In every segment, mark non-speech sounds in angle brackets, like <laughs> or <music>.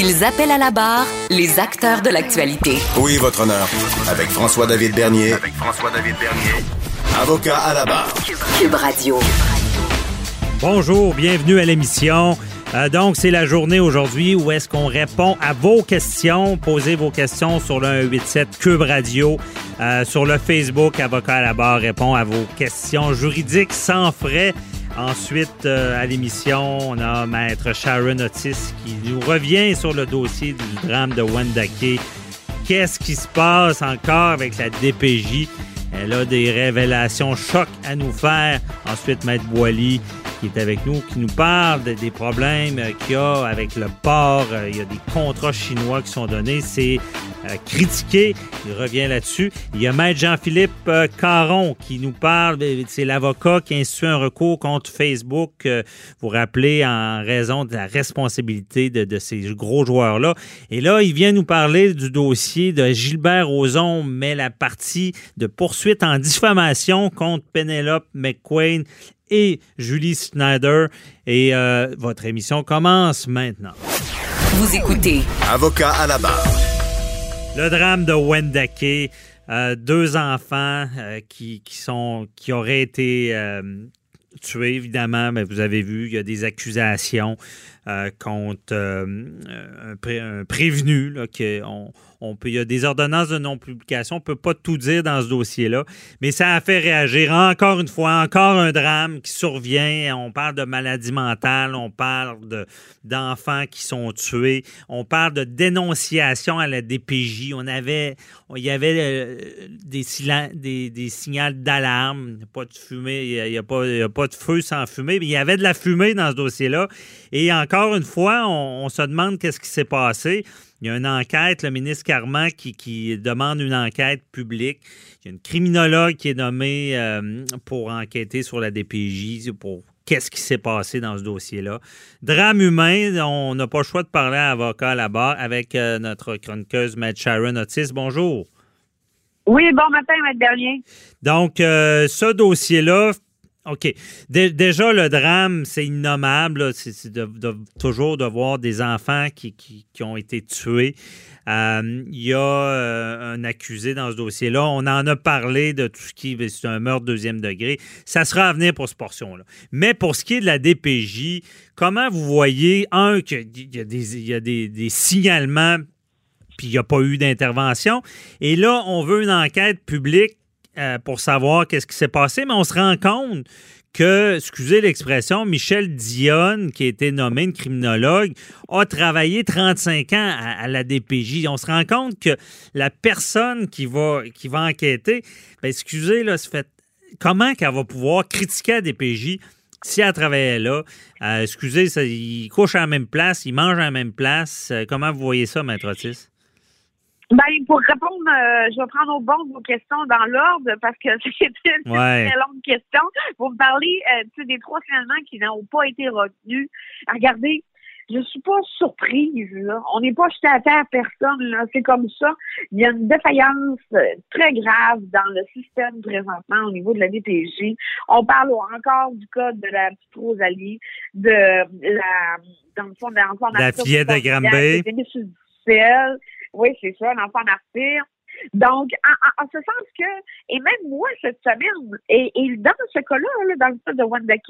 Ils appellent à la barre les acteurs de l'actualité. Oui, votre honneur. Avec François-David Bernier. Avec François-David Bernier. Avocat à la barre. Cube Radio. Bonjour, bienvenue à l'émission. Euh, donc, c'est la journée aujourd'hui où est-ce qu'on répond à vos questions. Posez vos questions sur le 187 Cube Radio. Euh, sur le Facebook, Avocat à la barre répond à vos questions juridiques sans frais. Ensuite, euh, à l'émission, on a Maître Sharon Otis qui nous revient sur le dossier du drame de Wendake. Qu'est-ce qui se passe encore avec la DPJ? Elle a des révélations chocs à nous faire. Ensuite, Maître Boily qui est avec nous, qui nous parle des problèmes euh, qu'il y a avec le port. Euh, il y a des contrats chinois qui sont donnés. C'est euh, critiqué. Il revient là-dessus. Il y a Maître Jean-Philippe Caron qui nous parle. C'est l'avocat qui a institué un recours contre Facebook. Vous rappelez en raison de la responsabilité de, de ces gros joueurs-là. Et là, il vient nous parler du dossier de Gilbert Rozon, mais la partie de poursuite en diffamation contre Penelope McQueen et Julie Snyder. Et euh, votre émission commence maintenant. Vous écoutez. Avocat à la barre. Le drame de Wendake. Euh, deux enfants euh, qui, qui, sont, qui auraient été tués, évidemment, mais vous avez vu, il y a des accusations contre un, prévenu. Qu'on, on peut, il y a des ordonnances de non-publication. On ne peut pas tout dire dans ce dossier-là. Mais ça a fait réagir. Encore une fois, encore un drame qui survient. On parle de maladie mentale. On parle de, d'enfants qui sont tués. On parle de dénonciation à la DPJ. On avait, il y avait euh, des, des, des signaux d'alarme. Il n'y a pas de fumée. Il n'y a, a pas de feu sans fumée. Mais il y avait de la fumée dans ce dossier-là. Et encore une fois, on se demande qu'est-ce qui s'est passé. Il y a une enquête, le ministre Carman qui, demande une enquête publique. Il y a une criminologue qui est nommée euh, pour enquêter sur la DPJ, pour qu'est-ce qui s'est passé dans ce dossier-là. Drame humain, on n'a pas le choix de parler à avocat là-bas avec euh, notre chroniqueuse, Matt Sharon Otis. Bonjour. Oui, bon matin, Maître Bernier. Donc, euh, ce dossier-là, OK. déjà, le drame, c'est innommable. C'est toujours de voir des enfants qui, ont été tués. Euh, il y a euh, un accusé dans ce dossier-là. On en a parlé de tout ce qui est un meurtre deuxième degré. Ça sera à venir pour cette portion-là. Mais pour ce qui est de la DPJ, comment vous voyez, un, qu'il y a des, y a des signalements puis il n'y a pas eu d'intervention. Et là, on veut une enquête publique euh, pour savoir qu'est-ce qui s'est passé, mais on se rend compte que, excusez l'expression, Michel Dionne, qui a été nommé une criminologue, a travaillé 35 ans à, la DPJ. On se rend compte que la personne qui va, qui va enquêter, ben, excusez, là, comment qu'elle va pouvoir critiquer la DPJ si elle travaillait là? Euh, excusez, ça, il couche à la même place, il mange à la même place. Euh, comment vous voyez ça, Maître Otis? Ben, pour répondre, euh, je vais prendre au bon vos questions dans l'ordre parce que <laughs> c'est une très longue question. Vous me parlez euh, des trois finalement qui n'ont pas été retenus. Regardez, je suis pas surprise. Là. On n'est pas jeté à terre personne. Là. C'est comme ça. Il y a une défaillance euh, très grave dans le système présentement au niveau de la DPJ. On parle encore du code de la petite Rosalie, de la dans le fond de l'enfant La fillette de Granby. Oui, c'est ça, l'enfant martyr. Donc, en, ce sens que, et même moi, cette semaine, et, dans ce cas-là, dans le cas de Wendake,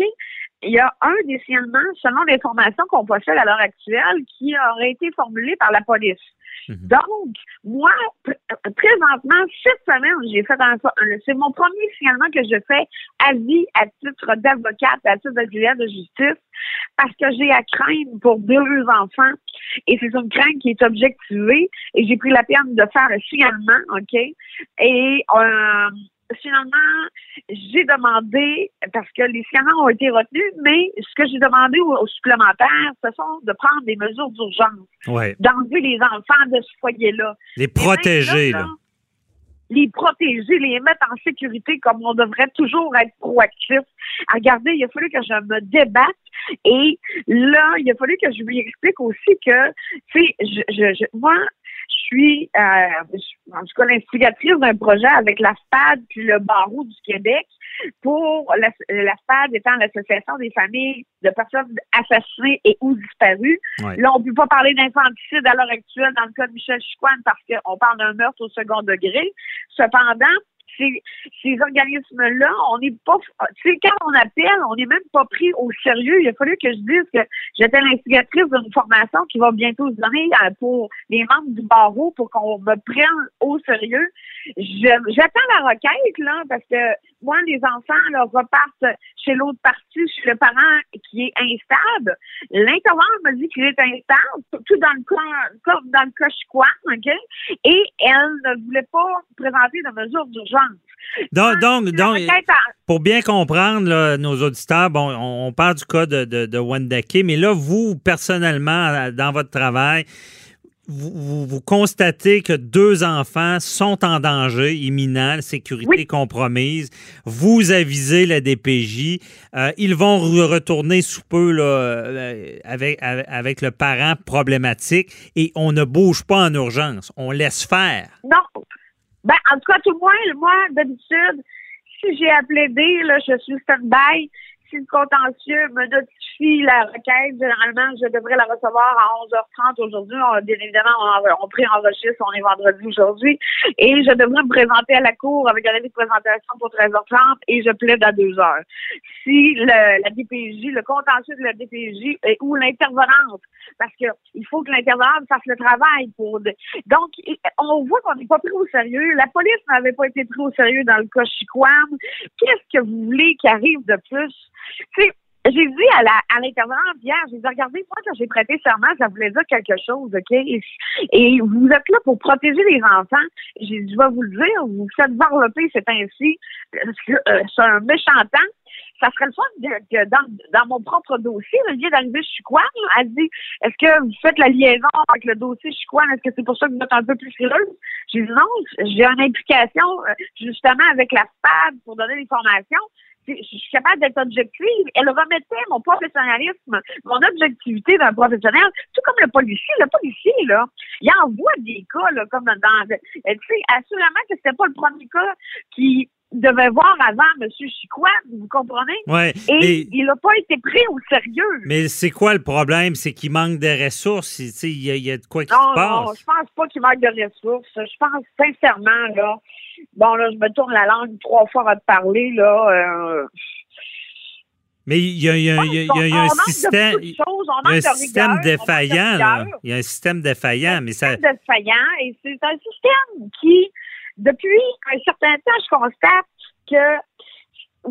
il y a un des signalements, selon l'information qu'on possède à l'heure actuelle, qui aurait été formulé par la police. Mhm. Donc, moi, présentement, cette semaine, j'ai fait un, c'est mon premier signalement que je fais à vie à titre d'avocate, à titre d'auxiliaire de justice, parce que j'ai à craindre pour deux enfants, et c'est une crainte qui est objectivée, et j'ai pris la peine de faire un signalement, OK? Et euh, finalement, j'ai demandé, parce que les scanner ont été retenus, mais ce que j'ai demandé aux, supplémentaires, ce sont de prendre des mesures d'urgence, d'enlever les enfants de ce foyer-là. Les protéger, là. les protéger, les mettre en sécurité comme on devrait toujours être proactif. Regardez, il a fallu que je me débatte et là, il a fallu que je lui explique aussi que, tu sais, je, je, moi, je suis, euh, en tout cas, l'instigatrice d'un projet avec la SPAD puis le Barreau du Québec pour la, la SPAD étant l'association des familles de personnes assassinées et ou disparues. Là, on ne peut pas parler d'infanticide à l'heure actuelle dans le cas de Michel Chicoine parce qu'on parle d'un meurtre au second degré. Cependant, ces, organismes-là, on n'est pas, tu sais, quand on appelle, on n'est même pas pris au sérieux. Il a fallu que je dise que j'étais l'instigatrice d'une formation qui va bientôt se donner euh, pour les membres du barreau pour qu'on me prenne au sérieux. J'attends la requête, là, parce que moi, les enfants, là, repartent chez l'autre partie, chez le parent qui est instable. L'intervenant me dit qu'il est instable, tout dans le cas, dans le cas OK? Et elle ne voulait pas présenter de mesures d'urgence. Donc, donc, donc pour bien comprendre, nos auditeurs, bon, on, parle du cas de, de, de Wendake, mais là, vous, personnellement, dans votre travail, vous, vous, constatez que deux enfants sont en danger imminent, sécurité compromise. Vous avisez la DPJ. Euh, ils vont retourner sous peu là, euh, avec, avec le parent problématique et on ne bouge pas en urgence. On laisse faire. Non. Ben, en tout cas, tout le moins, moi, d'habitude, si j'ai appelé D, là, je suis stand-by si le contentieux me notifie la requête, généralement, je devrais la recevoir à 11h30 aujourd'hui. Bien évidemment, on, on pré-enregistre, on est vendredi aujourd'hui. Et je devrais me présenter à la cour avec un avis de présentation pour 13h30 et je plaide à 2h. Si la DPJ, le contentieux de la DPJ ou l'intervenante, parce que il faut que l'intervenante fasse le travail pour... Donc, on voit qu'on n'est pas pris au sérieux. La police n'avait pas été pris au sérieux dans le cas Chiquam. Qu'est-ce que vous voulez qui arrive de plus? J'ai dit à la à l'intervenante hier, j'ai dit regardez, moi quand j'ai prêté serment, ça voulait dire quelque chose, OK? Et, vous êtes là pour protéger les enfants. J'ai dit, je vais vous le dire, vous faites varloper, c'est ainsi. Euh, c'est un méchant temps. Ça serait le fun que dans, dans mon propre dossier, le lien d'arriver chez Chicoine, elle dit Est-ce que vous faites la liaison avec le dossier Chicoine? Est-ce que c'est pour ça que vous êtes un peu plus frileuse? J'ai dit non, j'ai une implication euh, justement avec la SPAD pour donner des formations je suis capable d'être objective. Elle remettait mon professionnalisme, mon objectivité d'un professionnel, tout comme le policier. Le policier, là, il envoie des cas, là, comme dans... Tu sais, assurément que c'était pas le premier cas qui devait voir avant M. Chicoine, vous comprenez? Ouais, et, il n'a pas été pris au sérieux. Mais c'est quoi le problème? C'est qu'il manque de ressources. Il y, a, il y a de quoi qui se passe? Non, je pense pas qu'il manque de ressources. Je pense sincèrement, là, Bon, là, je me tourne la langue trois fois à te parler, là. Euh, mais il y a, y a, y a, y a un système, un système défaillant. Il y a un système défaillant, mais ça. Un système défaillant, et c'est un système qui, depuis un certain temps, je constate que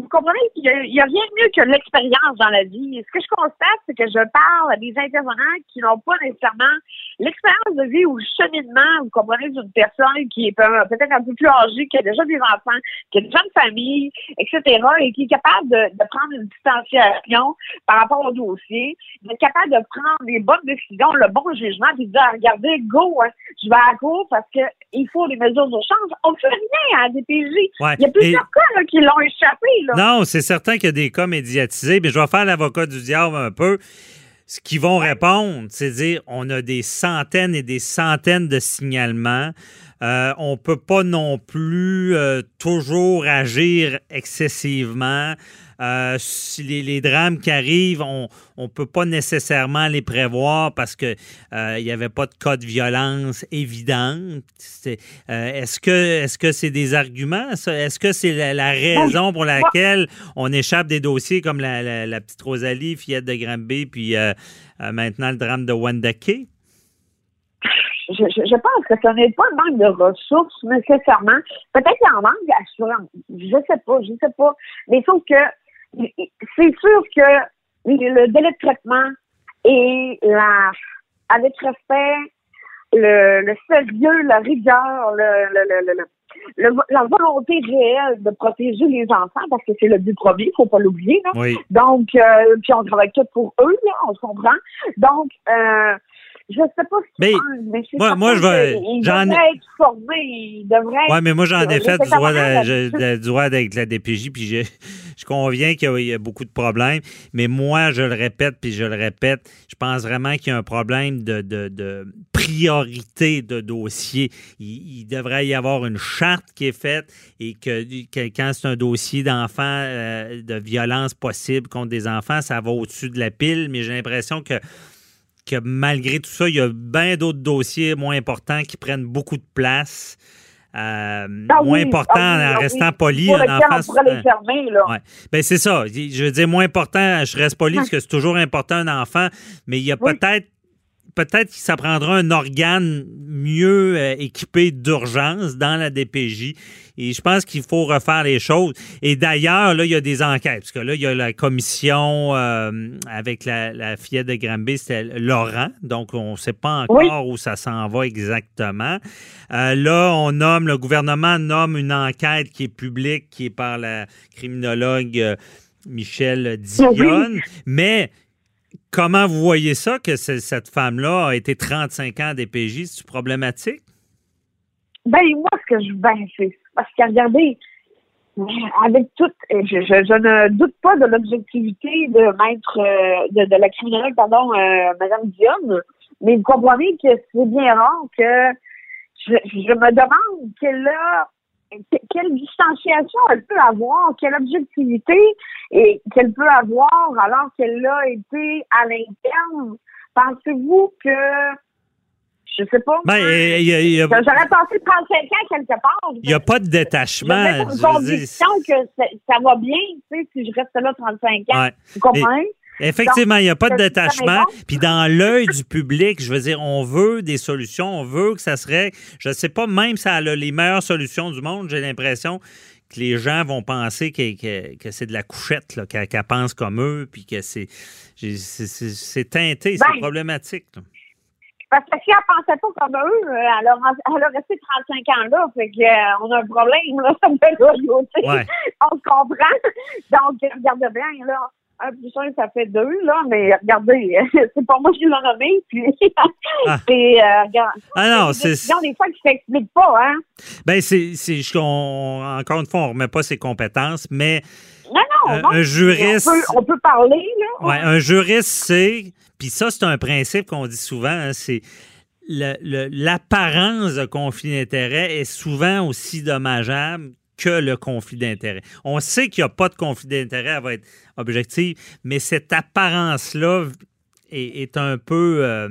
vous comprenez, il n'y a, rien de mieux que l'expérience dans la vie. Ce que je constate, c'est que je parle à des intervenants qui n'ont pas nécessairement l'expérience de vie ou le cheminement, vous comprenez, d'une personne qui est peut-être un peu plus âgée, qui a déjà des enfants, qui a déjà une famille, etc., et qui est capable de, prendre une distanciation par rapport au dossier, d'être capable de prendre les bonnes décisions, le bon jugement, puis de dire, regardez, go, hein, je vais à court parce qu'il faut des mesures d'urgence. On ne fait rien à la DPJ. Il y a plusieurs cas qui l'ont échappé. Non, c'est certain qu'il y a des cas médiatisés, mais je vais faire l'avocat du diable un peu. Ce qu'ils vont répondre, c'est dire on a des centaines et des centaines de signalements. Euh, on ne peut pas non plus euh, toujours agir excessivement. Euh, les, drames qui arrivent, on ne peut pas nécessairement les prévoir parce qu'il euh, n'y avait pas de cas de violence évidente. Est-ce que c'est des arguments? Est-ce que c'est la, raison pour laquelle on échappe des dossiers comme la, petite Rosalie, fillette de Granby, puis maintenant le drame de Wendake? Je, je, pense que ce n'est pas un manque de ressources nécessairement. Peut-être qu'il y en manque d'assurance. Je sais pas, je sais pas. Mais sauf que c'est sûr que le délai de traitement et la, avec respect, le, le sérieux, la rigueur, le, la volonté réelle de protéger les enfants, parce que c'est le but premier, il faut pas l'oublier. Oui. Donc, euh, puis on travaille tout pour eux, là, on se comprend. Donc, euh, je sais pas ce Mais, mais c'est moi- moi, je vais- j'en être formés, ils devraient Oui, mais moi, j'en ai fait du droit, je- du avec la DPJ, puis je, je conviens qu'il y a- il y a beaucoup de problèmes. Mais moi, je le répète, puis je le répète, je pense vraiment qu'il y a un problème de, de- de priorité de dossier. Il, il devrait y avoir une charte qui est faite et que, que quand c'est un dossier d'enfants, euh, de violence possible contre des enfants, ça va au-dessus de la pile. Mais j'ai l'impression que que malgré tout ça, il y a bien d'autres dossiers moins importants qui prennent beaucoup de place. Euh, Ah moins important ah oui, en ah oui. restant poli. pour lesquels enfant, on pourrait c'est- les fermer, là. Ouais. Ben c'est ça. Je veux dire, moins important, je reste poli parce que c'est toujours important un enfant, mais il y a peut-être peut-être que ça prendra un organe mieux euh, équipé d'urgence dans la DPJ. Et je pense qu'il faut refaire les choses. Et d'ailleurs, là, il y a des enquêtes. Parce que là, il y a la commission euh, avec la, la fillette de Granby, c'était Laurent. Donc, on ne sait pas encore où ça s'en va exactement. Euh, là, on nomme, le gouvernement nomme une enquête qui est publique, qui est par la criminologue Michel Dionne. Mais comment vous voyez ça, que ce- cette femme-là a été 35 ans à DPJ? C'est problématique? Ben, moi, ce que je. Ben, c'est. Parce que, regardez, avec tout. Je, ne doute pas de l'objectivité de maître. euh, de, de la criminologue, pardon, euh, Mme Dionne, mais vous comprenez que c'est bien rare que. Je, je me demande quelle a. que- Quelle distanciation elle peut avoir, quelle objectivité et qu'elle peut avoir alors qu'elle a été à l'interne. Pensez-vous que je sais pas. Ben, a- J'aurais passé 35 ans quelque part. il n'y a pas de détachement. mets une conviction que ça, ça va bien, tu sais, si je reste là 35 ans. Ouais. Vous comprenez? Effectivement, il n'y a pas de détachement. ça, Puis dans l'œil du public, je veux dire, on veut des solutions, on veut que ça serait, je ne sais pas, même si ça a les meilleures solutions du monde, j'ai l'impression que les gens vont penser que, que- que c'est de la couchette, qu'elle pense comme eux, puis que c'est teinté, c'est Ben, problématique. là. Parce que si elle pensait pas comme eux, euh, elle a, elle a resté 35 ans là. Fait que, euh, on a un problème, là, <laughs> de loyauté. Ouais. On se comprend. Donc, regardez bien, là. Un plus un, ça fait deux, là, mais regardez, <laughs> c'est pas moi qui l'ai nommé, puis Ah. <laughs> c'est, euh, regarde, Ah non, des c'est. des fois, qui s'expliquent pas, hein. Ben, c'est. Encore une fois, on ne remet pas ses compétences, mais Non, non, Un- non. un juriste- On peut, on peut parler, là. Ouais, un juriste, c'est. Puis ça, c'est un principe qu'on dit souvent, hein, c'est. L'apparence de conflit d'intérêt est souvent aussi dommageable que le conflit d'intérêt. On sait qu'il n'y a pas de conflit d'intérêt, elle va être objective, mais cette apparence-là est, un peu euh,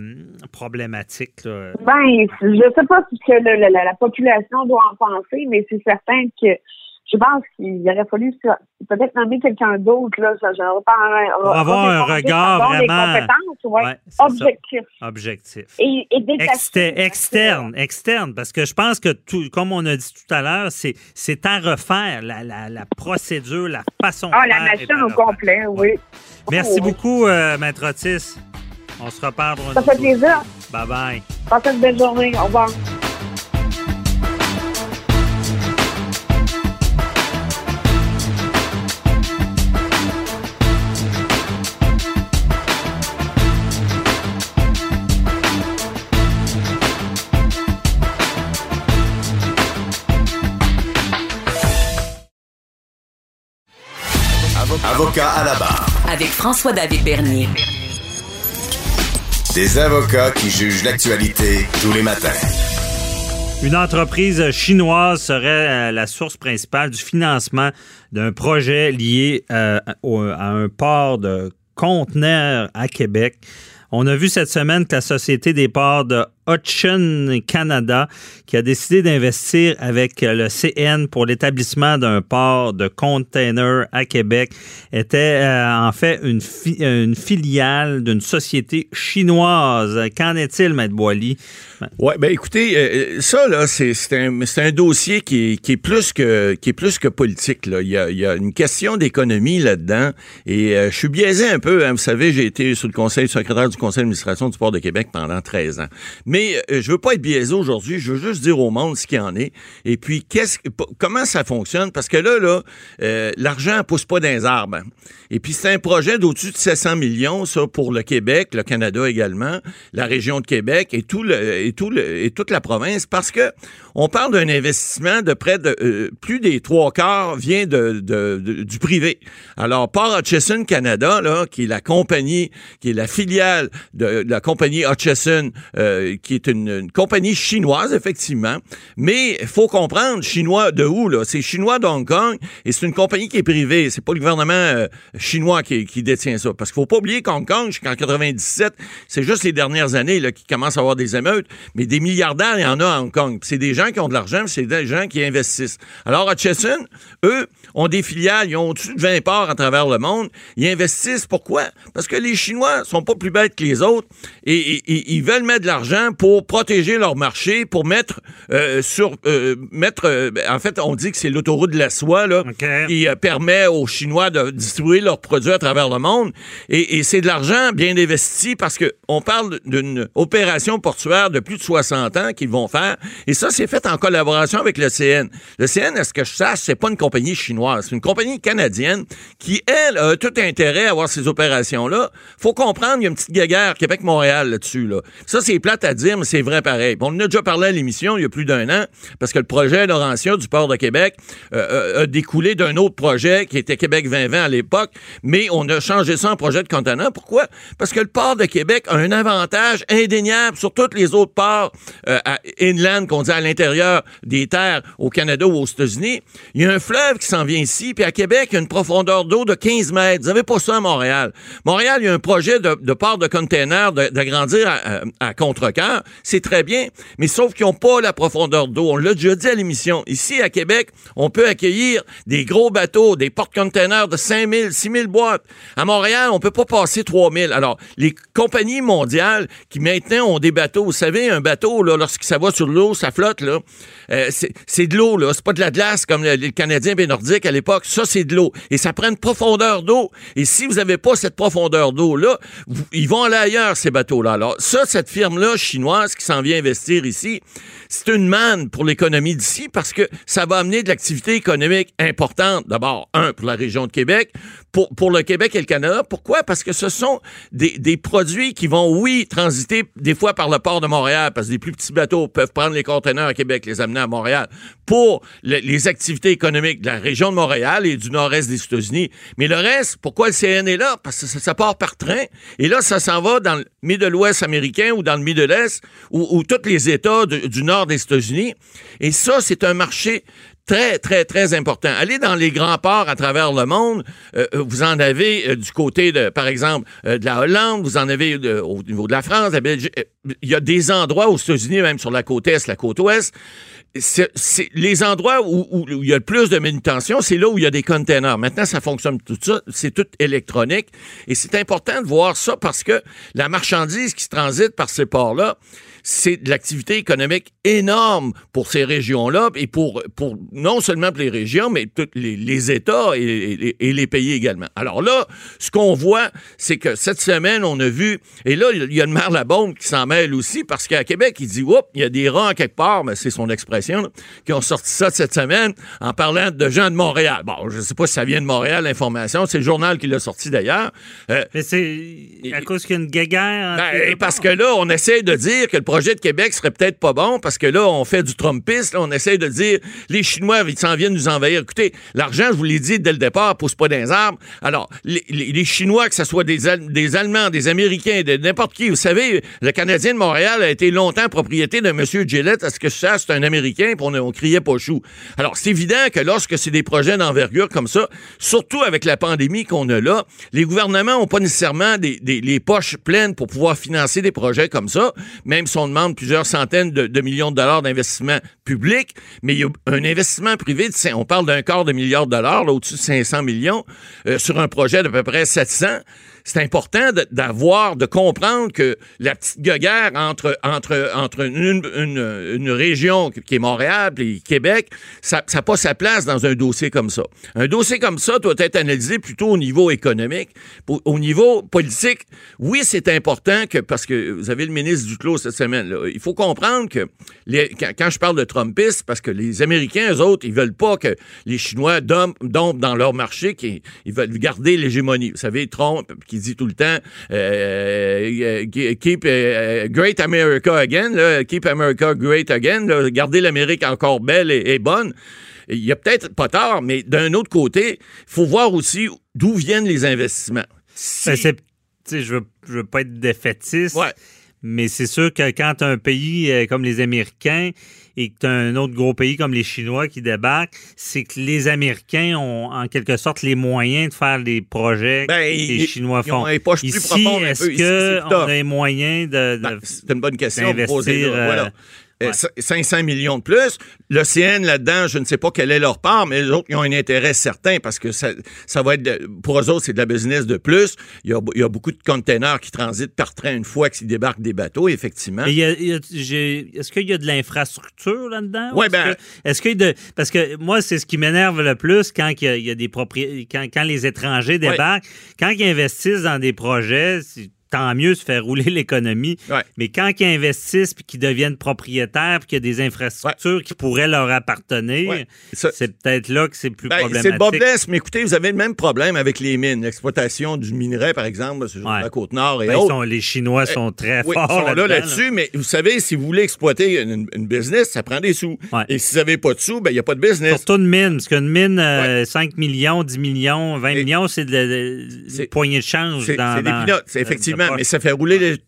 problématique. là. Ben, je sais pas ce que la population doit en penser, mais c'est certain que je pense qu'il aurait fallu peut-être nommer quelqu'un d'autre, là. Ça, un, Pour avoir un regard des vraiment- compétences, ouais. Ouais, c'est ça. Objectif. Objectif. Et, et externe, externe, parce que je pense que tout, comme on a dit tout à l'heure, c'est, à refaire la, la, la procédure, la façon Ah, de la machine au complet, oui. Merci Oh, oui. beaucoup, euh, Maître Otis. On se reparle pour une Ça fait plaisir. Bye bye. Passez une belle journée. Au revoir. Avocat à la barre. Avec François-David Bernier. Des avocats qui jugent l'actualité tous les matins. Une entreprise chinoise serait euh, la source principale du financement d'un projet lié euh, au- à un port de conteneurs à Québec. On a vu cette semaine que la Société des ports de Hutchison Canada, qui a décidé d'investir avec le CN pour l'établissement d'un port de containers à Québec, était euh, en fait une, fi- une filiale d'une société chinoise. Qu'en est-il, Maître Boily? Oui, ben écoutez, euh, ça là, c'est un, un dossier qui est, qui est plus que qui est plus que politique. Là. Il, y a, il y a une question d'économie là-dedans. Et euh, je suis biaisé un peu. hein. Vous savez, j'ai été sur le conseil secrétaire du conseil d'administration du port de Québec pendant 13 ans. Mais euh, je veux pas être biaisé aujourd'hui, je veux juste dire au monde ce qu'il en est. Et puis, comment ça fonctionne? Parce que là, là, euh, l'argent pousse pas dans les arbres. Et puis, c'est un projet d'au-dessus de 700 millions, ça, pour le Québec, le Canada également, la région de Québec et toute la province, parce que on parle d'un investissement de près de euh, plus des trois quarts vient de, du privé. Alors, Port Hutchison Canada, là, qui est la compagnie, qui est la filiale de, la compagnie Hutchison, euh, qui est une, compagnie chinoise, effectivement, mais il faut comprendre, chinois de où, là? C'est chinois d'Hong Kong et c'est une compagnie qui est privée. C'est pas le gouvernement euh, chinois qui, qui, détient ça. Parce qu'il faut pas oublier qu'Hong Kong, jusqu'en 97, c'est juste les dernières années là, qui commencent à avoir des émeutes, mais des milliardaires, il y en a à Hong Kong. C'est des gens qui ont de l'argent, c'est des gens qui investissent. Alors, Hutchison, eux, ont des filiales, ils ont au-dessus de 20 ports à travers le monde. Ils investissent. Pourquoi? Parce que les Chinois sont pas plus bêtes que les autres et, ils veulent mettre de l'argent pour protéger leur marché, pour mettre euh, sur euh, mettre. Euh, en fait, on dit que c'est l'autoroute de la soie là, qui permet aux Chinois de distribuer leurs produits à travers le monde. Et, c'est de l'argent bien investi parce que on parle d'une opération portuaire de plus de 60 ans qu'ils vont faire. Et ça, c'est fait en collaboration avec le CN. Le CN, est-ce que je sache, c'est pas une compagnie chinoise, c'est une compagnie canadienne qui, elle, a tout intérêt à avoir ces opérations-là. Faut comprendre, il y a une petite guéguerre Québec-Montréal là-dessus. Là. Ça, c'est plate à dire, mais c'est vrai pareil. on en a déjà parlé à l'émission il y a plus d'un an, parce que le projet Laurentien du port de Québec euh, euh, a découlé d'un autre projet qui était Québec 2020 à l'époque, mais on a changé ça en projet de contenant. Pourquoi? Parce que le port de Québec a un avantage indéniable sur tous les autres ports euh, inland, qu'on dit à l'intérieur des terres au Canada ou aux États-Unis. Il y a un fleuve qui s'en vient ici, puis à Québec, il y a une profondeur d'eau de 15 mètres. Vous n'avez pas ça à Montréal. Montréal, il y a un projet de, de port de container d'agrandir à, à, contre-cœur. C'est très bien, mais sauf qu'ils n'ont pas la profondeur d'eau. On l'a déjà dit à l'émission. Ici, à Québec, on peut accueillir des gros bateaux, des porte-containers de 5000, 6000 boîtes. À Montréal, on peut pas passer 3000. Alors, les compagnies mondiales qui maintenant ont des bateaux, vous savez, un bateau, là, lorsque ça va sur l'eau, ça flotte, euh, c'est de l'eau, là. C'est pas de la glace comme les Canadiens bien nordiques à l'époque. Ça, c'est de l'eau. Et ça prend une profondeur d'eau. Et si vous n'avez pas cette profondeur d'eau-là, ils vont aller ailleurs, ces bateaux-là. Alors, ça, cette firme-là chinoise qui s'en vient investir ici, c'est une manne pour l'économie d'ici parce que ça va amener de l'activité économique importante. D'abord, un, pour la région de Québec, pour, pour le Québec et le Canada. Pourquoi? Parce que ce sont des, des produits qui vont, oui, transiter des fois par le port de Montréal, parce que les plus petits bateaux peuvent prendre les conteneurs à Québec, les amener à Montréal, pour les activités économiques de la région de Montréal et du nord-est des États-Unis. Mais le reste, pourquoi le CN est là? Parce que ça, part par train. Et là, ça s'en va dans le Middle-Ouest américain ou dans le Middle-Est ou tous les États du nord des États-Unis. Et ça, c'est un marché très, très, très important. Allez dans les grands ports à travers le monde. Euh, euh, vous en avez euh, du côté, de, par exemple, de la Hollande, vous en avez au niveau de la France, la Belgique. Il y a des endroits aux États-Unis, même sur la côte est, la côte ouest. Les endroits où, il y a le plus de manutention, c'est là où il y a des containers. Maintenant, ça fonctionne tout ça, c'est tout électronique. Et c'est important de voir ça parce que la marchandise qui transite par ces ports-là, c'est de l'activité économique énorme pour ces régions-là et pour, pour non seulement pour les régions, mais tous les, les, États et, et, les pays également. Alors là, ce qu'on voit, c'est que cette semaine, on a vu, et là, il y a une mère la bombe qui s'en mêle aussi, parce qu'à Québec, il dit, oups, il y a des rats quelque part, mais c'est son expression, qui ont sorti ça cette semaine en parlant de gens de Montréal. Bon, je ne sais pas si ça vient de Montréal, l'information, c'est le journal qui l'a sorti d'ailleurs. Euh, mais c'est à cause qu'il y a une guéguerre. Ben, parce que là, on essaie de dire que le projet de Québec serait peut-être pas bon parce que là, on fait du Trumpisme, on essaie de dire les Chinois, ils s'en viennent nous envahir. Écoutez, l'argent, je vous l'ai dit dès le départ, pousse pas dans les arbres. Alors, les, Chinois, que ce soit des, des Allemands, des Américains, de n'importe qui, vous savez, le Canadien de Montréal a été longtemps propriété d'un monsieur Gillette, à ce que ça, c'est un Américain, puis on, on criait pas chou. Alors, c'est évident que lorsque c'est des projets d'envergure comme ça, surtout avec la pandémie qu'on a là, les gouvernements ont pas nécessairement des, des, les poches pleines pour pouvoir financer des projets comme ça, même si on demande plusieurs centaines de, millions de dollars d'investissement public, mais un investissement privé, on parle d'un quart de milliard de dollars, au-dessus de 500 millions, euh, sur un projet d'à peu près 700 c'est important d'avoir, de comprendre que la petite guerre entre, entre, entre une, une- une région qui est Montréal et Québec, ça n'a pas sa place dans un dossier comme ça. Un dossier comme ça doit être analysé plutôt au niveau économique. Au niveau politique, oui, c'est important que, parce que vous avez le ministre Duclos cette semaine, là, il faut comprendre que les- quand, je parle de Trumpistes, parce que les Américains, eux autres, ils veulent pas que les Chinois dom- dompent dans leur marché, qu'ils ils veulent garder l'hégémonie. Vous savez, Trump, qui dit tout le temps, euh, euh, keep euh, great America again, là, keep America great again, là, garder l'Amérique encore belle et, et bonne. Il y a peut-être pas tard, mais d'un autre côté, il faut voir aussi d'où viennent les investissements. Si- Ben, je veux, je veux pas être défaitiste, Ouais. mais c'est sûr que quand un pays comme les Américains et que tu as un autre gros pays comme les Chinois qui débarquent, c'est que les Américains ont en quelque sorte les moyens de faire les projets Ben, que ils- les Chinois ils ont font. les poches plus Ici, est-ce qu'on a les moyens de... de- Ben, c'est une bonne question. là. euh, Voilà. Euh, ouais. c- 500 millions de plus. L'OCN, là-dedans, je ne sais pas quelle est leur part, mais les autres, ils ont un intérêt certain parce que ça, ça va être, de- pour eux autres, c'est de la business de plus. Il y a, il y a beaucoup de containers qui transitent par train une fois qu'ils débarquent des bateaux, effectivement. Est-ce qu'il y a de l'infrastructure là-dedans? Ouais, Est-ce ben- que- de. Parce que moi, c'est ce qui m'énerve le plus quand il y a, il y a des propri- quand, quand les étrangers débarquent, quand ils investissent dans des projets, tant mieux se faire rouler <laughs> l'économie. Ouais. Mais quand ils investissent puis qu'ils deviennent propriétaires puis qu'il y a des infrastructures qui pourraient leur appartenir, Ouais. C'est peut-être là que c'est plus Ben, problématique. c'est blesse, mais écoutez, vous avez le même problème avec les mines. L'exploitation du minerai, par exemple, sur la Côte-Nord et Ben, autres. sont- les Chinois sont très Oui, forts ils sont là là-dedans, là. là-dessus, mais vous savez, si vous voulez exploiter une, une business, ça prend des sous. Et si vous n'avez pas de sous, ben il n'y a pas de business. Surtout une mine, parce qu'une mine, euh, 5 millions, 10 millions, 20 Et- millions, c'est de, de- une poignée de change. C'est des dans- peanuts, effectivement, dans- mais ça fait rouler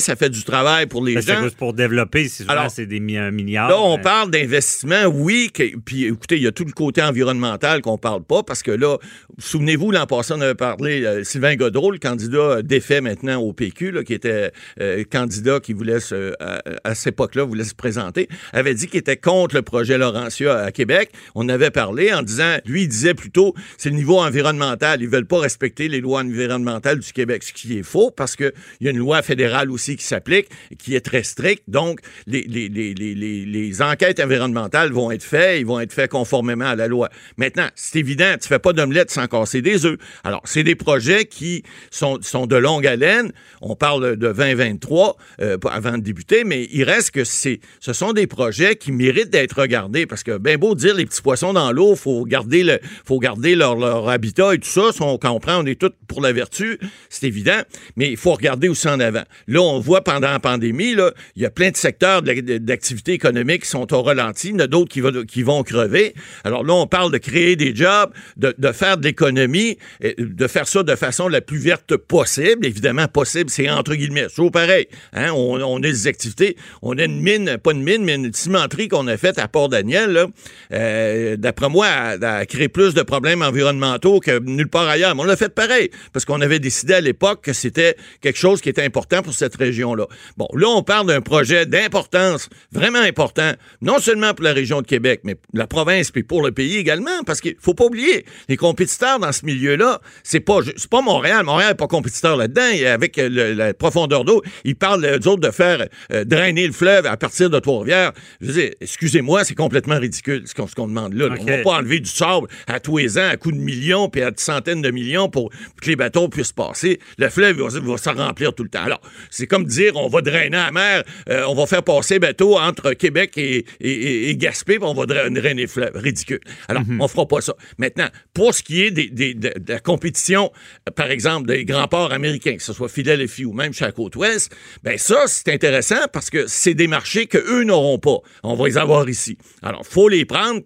ça fait du travail pour les Ben, c'est gens. juste pour développer, c'est c'est des mi- un milliard. Là, on mais- parle d'investissement, oui, que- puis écoutez, il y a tout le côté environnemental qu'on parle pas, parce que là, souvenez-vous, l'an passé, on avait parlé, euh, Sylvain Godreau, le candidat euh, défait maintenant au PQ, là, qui était euh, candidat qui voulait se, à, à cette époque-là, voulait se présenter, avait dit qu'il était contre le projet Laurentia à Québec. On avait parlé en disant, lui, il disait plutôt, c'est le niveau environnemental. Ils veulent pas respecter les lois environnementales du Québec, ce qui est faux, parce qu'il y a une loi fédérale aussi qui s'applique, qui est très stricte. Donc, les, enquêtes environnementales vont être faites, ils vont être faits conformément à la loi. Maintenant, c'est évident, tu fais pas d'omelette sans casser des œufs. Alors, c'est des projets qui sont, de longue haleine. On parle de 2023 euh, avant de débuter, mais il reste que c'est, ce sont des projets qui méritent d'être regardés parce que, ben beau dire, les petits poissons dans l'eau, faut le, faut garder leur, habitat et tout ça. On comprend, on est tous pour la vertu, c'est évident, mais il faut regarder aussi en avant. Là, on voit pendant la pandémie, il y a plein de secteurs d'activité économique qui sont au ralenti, il y en a d'autres qui, vont- crever. Alors là, on parle de créer des jobs, de, faire de l'économie, de faire ça de façon la plus verte possible. Évidemment, possible, c'est entre guillemets. C'est pareil. Hein? On, a des activités. On a une mine, pas une mine, mais une cimenterie qu'on a faite à Port-Daniel. Euh, D'après moi, elle a créé plus de problèmes environnementaux que nulle part ailleurs. Mais on l'a fait pareil, parce qu'on avait décidé à l'époque que c'était quelque chose qui était important pour cette région-là. Bon, là, on parle d'un projet d'importance, vraiment important, non seulement pour la région de Québec, mais pour la province puis pour le pays également, parce qu'il faut pas oublier, les compétiteurs dans ce milieu-là, c'est pas, pas Montréal. Montréal n'est pas compétiteur là-dedans. Et Avec euh, le- la profondeur d'eau, ils parlent, eux autres, de faire euh, drainer le fleuve à partir de Trois-Rivières. Je veux dire, excusez-moi, c'est complètement ridicule ce qu'on demande là. On OK. va pas enlever du sable à tous les ans à coups de millions puis à de centaines de millions pour que les bateaux puissent passer. Le fleuve va, va se remplir tout le temps. Alors, c'est comme dire on va drainer la mer, euh, on va faire passer bateau entre Québec et, et, et- et Gaspé, puis on va dra- drainer le fleuve. Ridicule. Alors, on fera pas ça. Maintenant, pour ce qui est des, des- de, de la compétition, par exemple, des grands ports américains, que ce soit Philadelphie ou même chez la côte ouest, ben ça, c'est intéressant parce que c'est des marchés qu'eux n'auront pas. On va les avoir ici. Alors, faut les prendre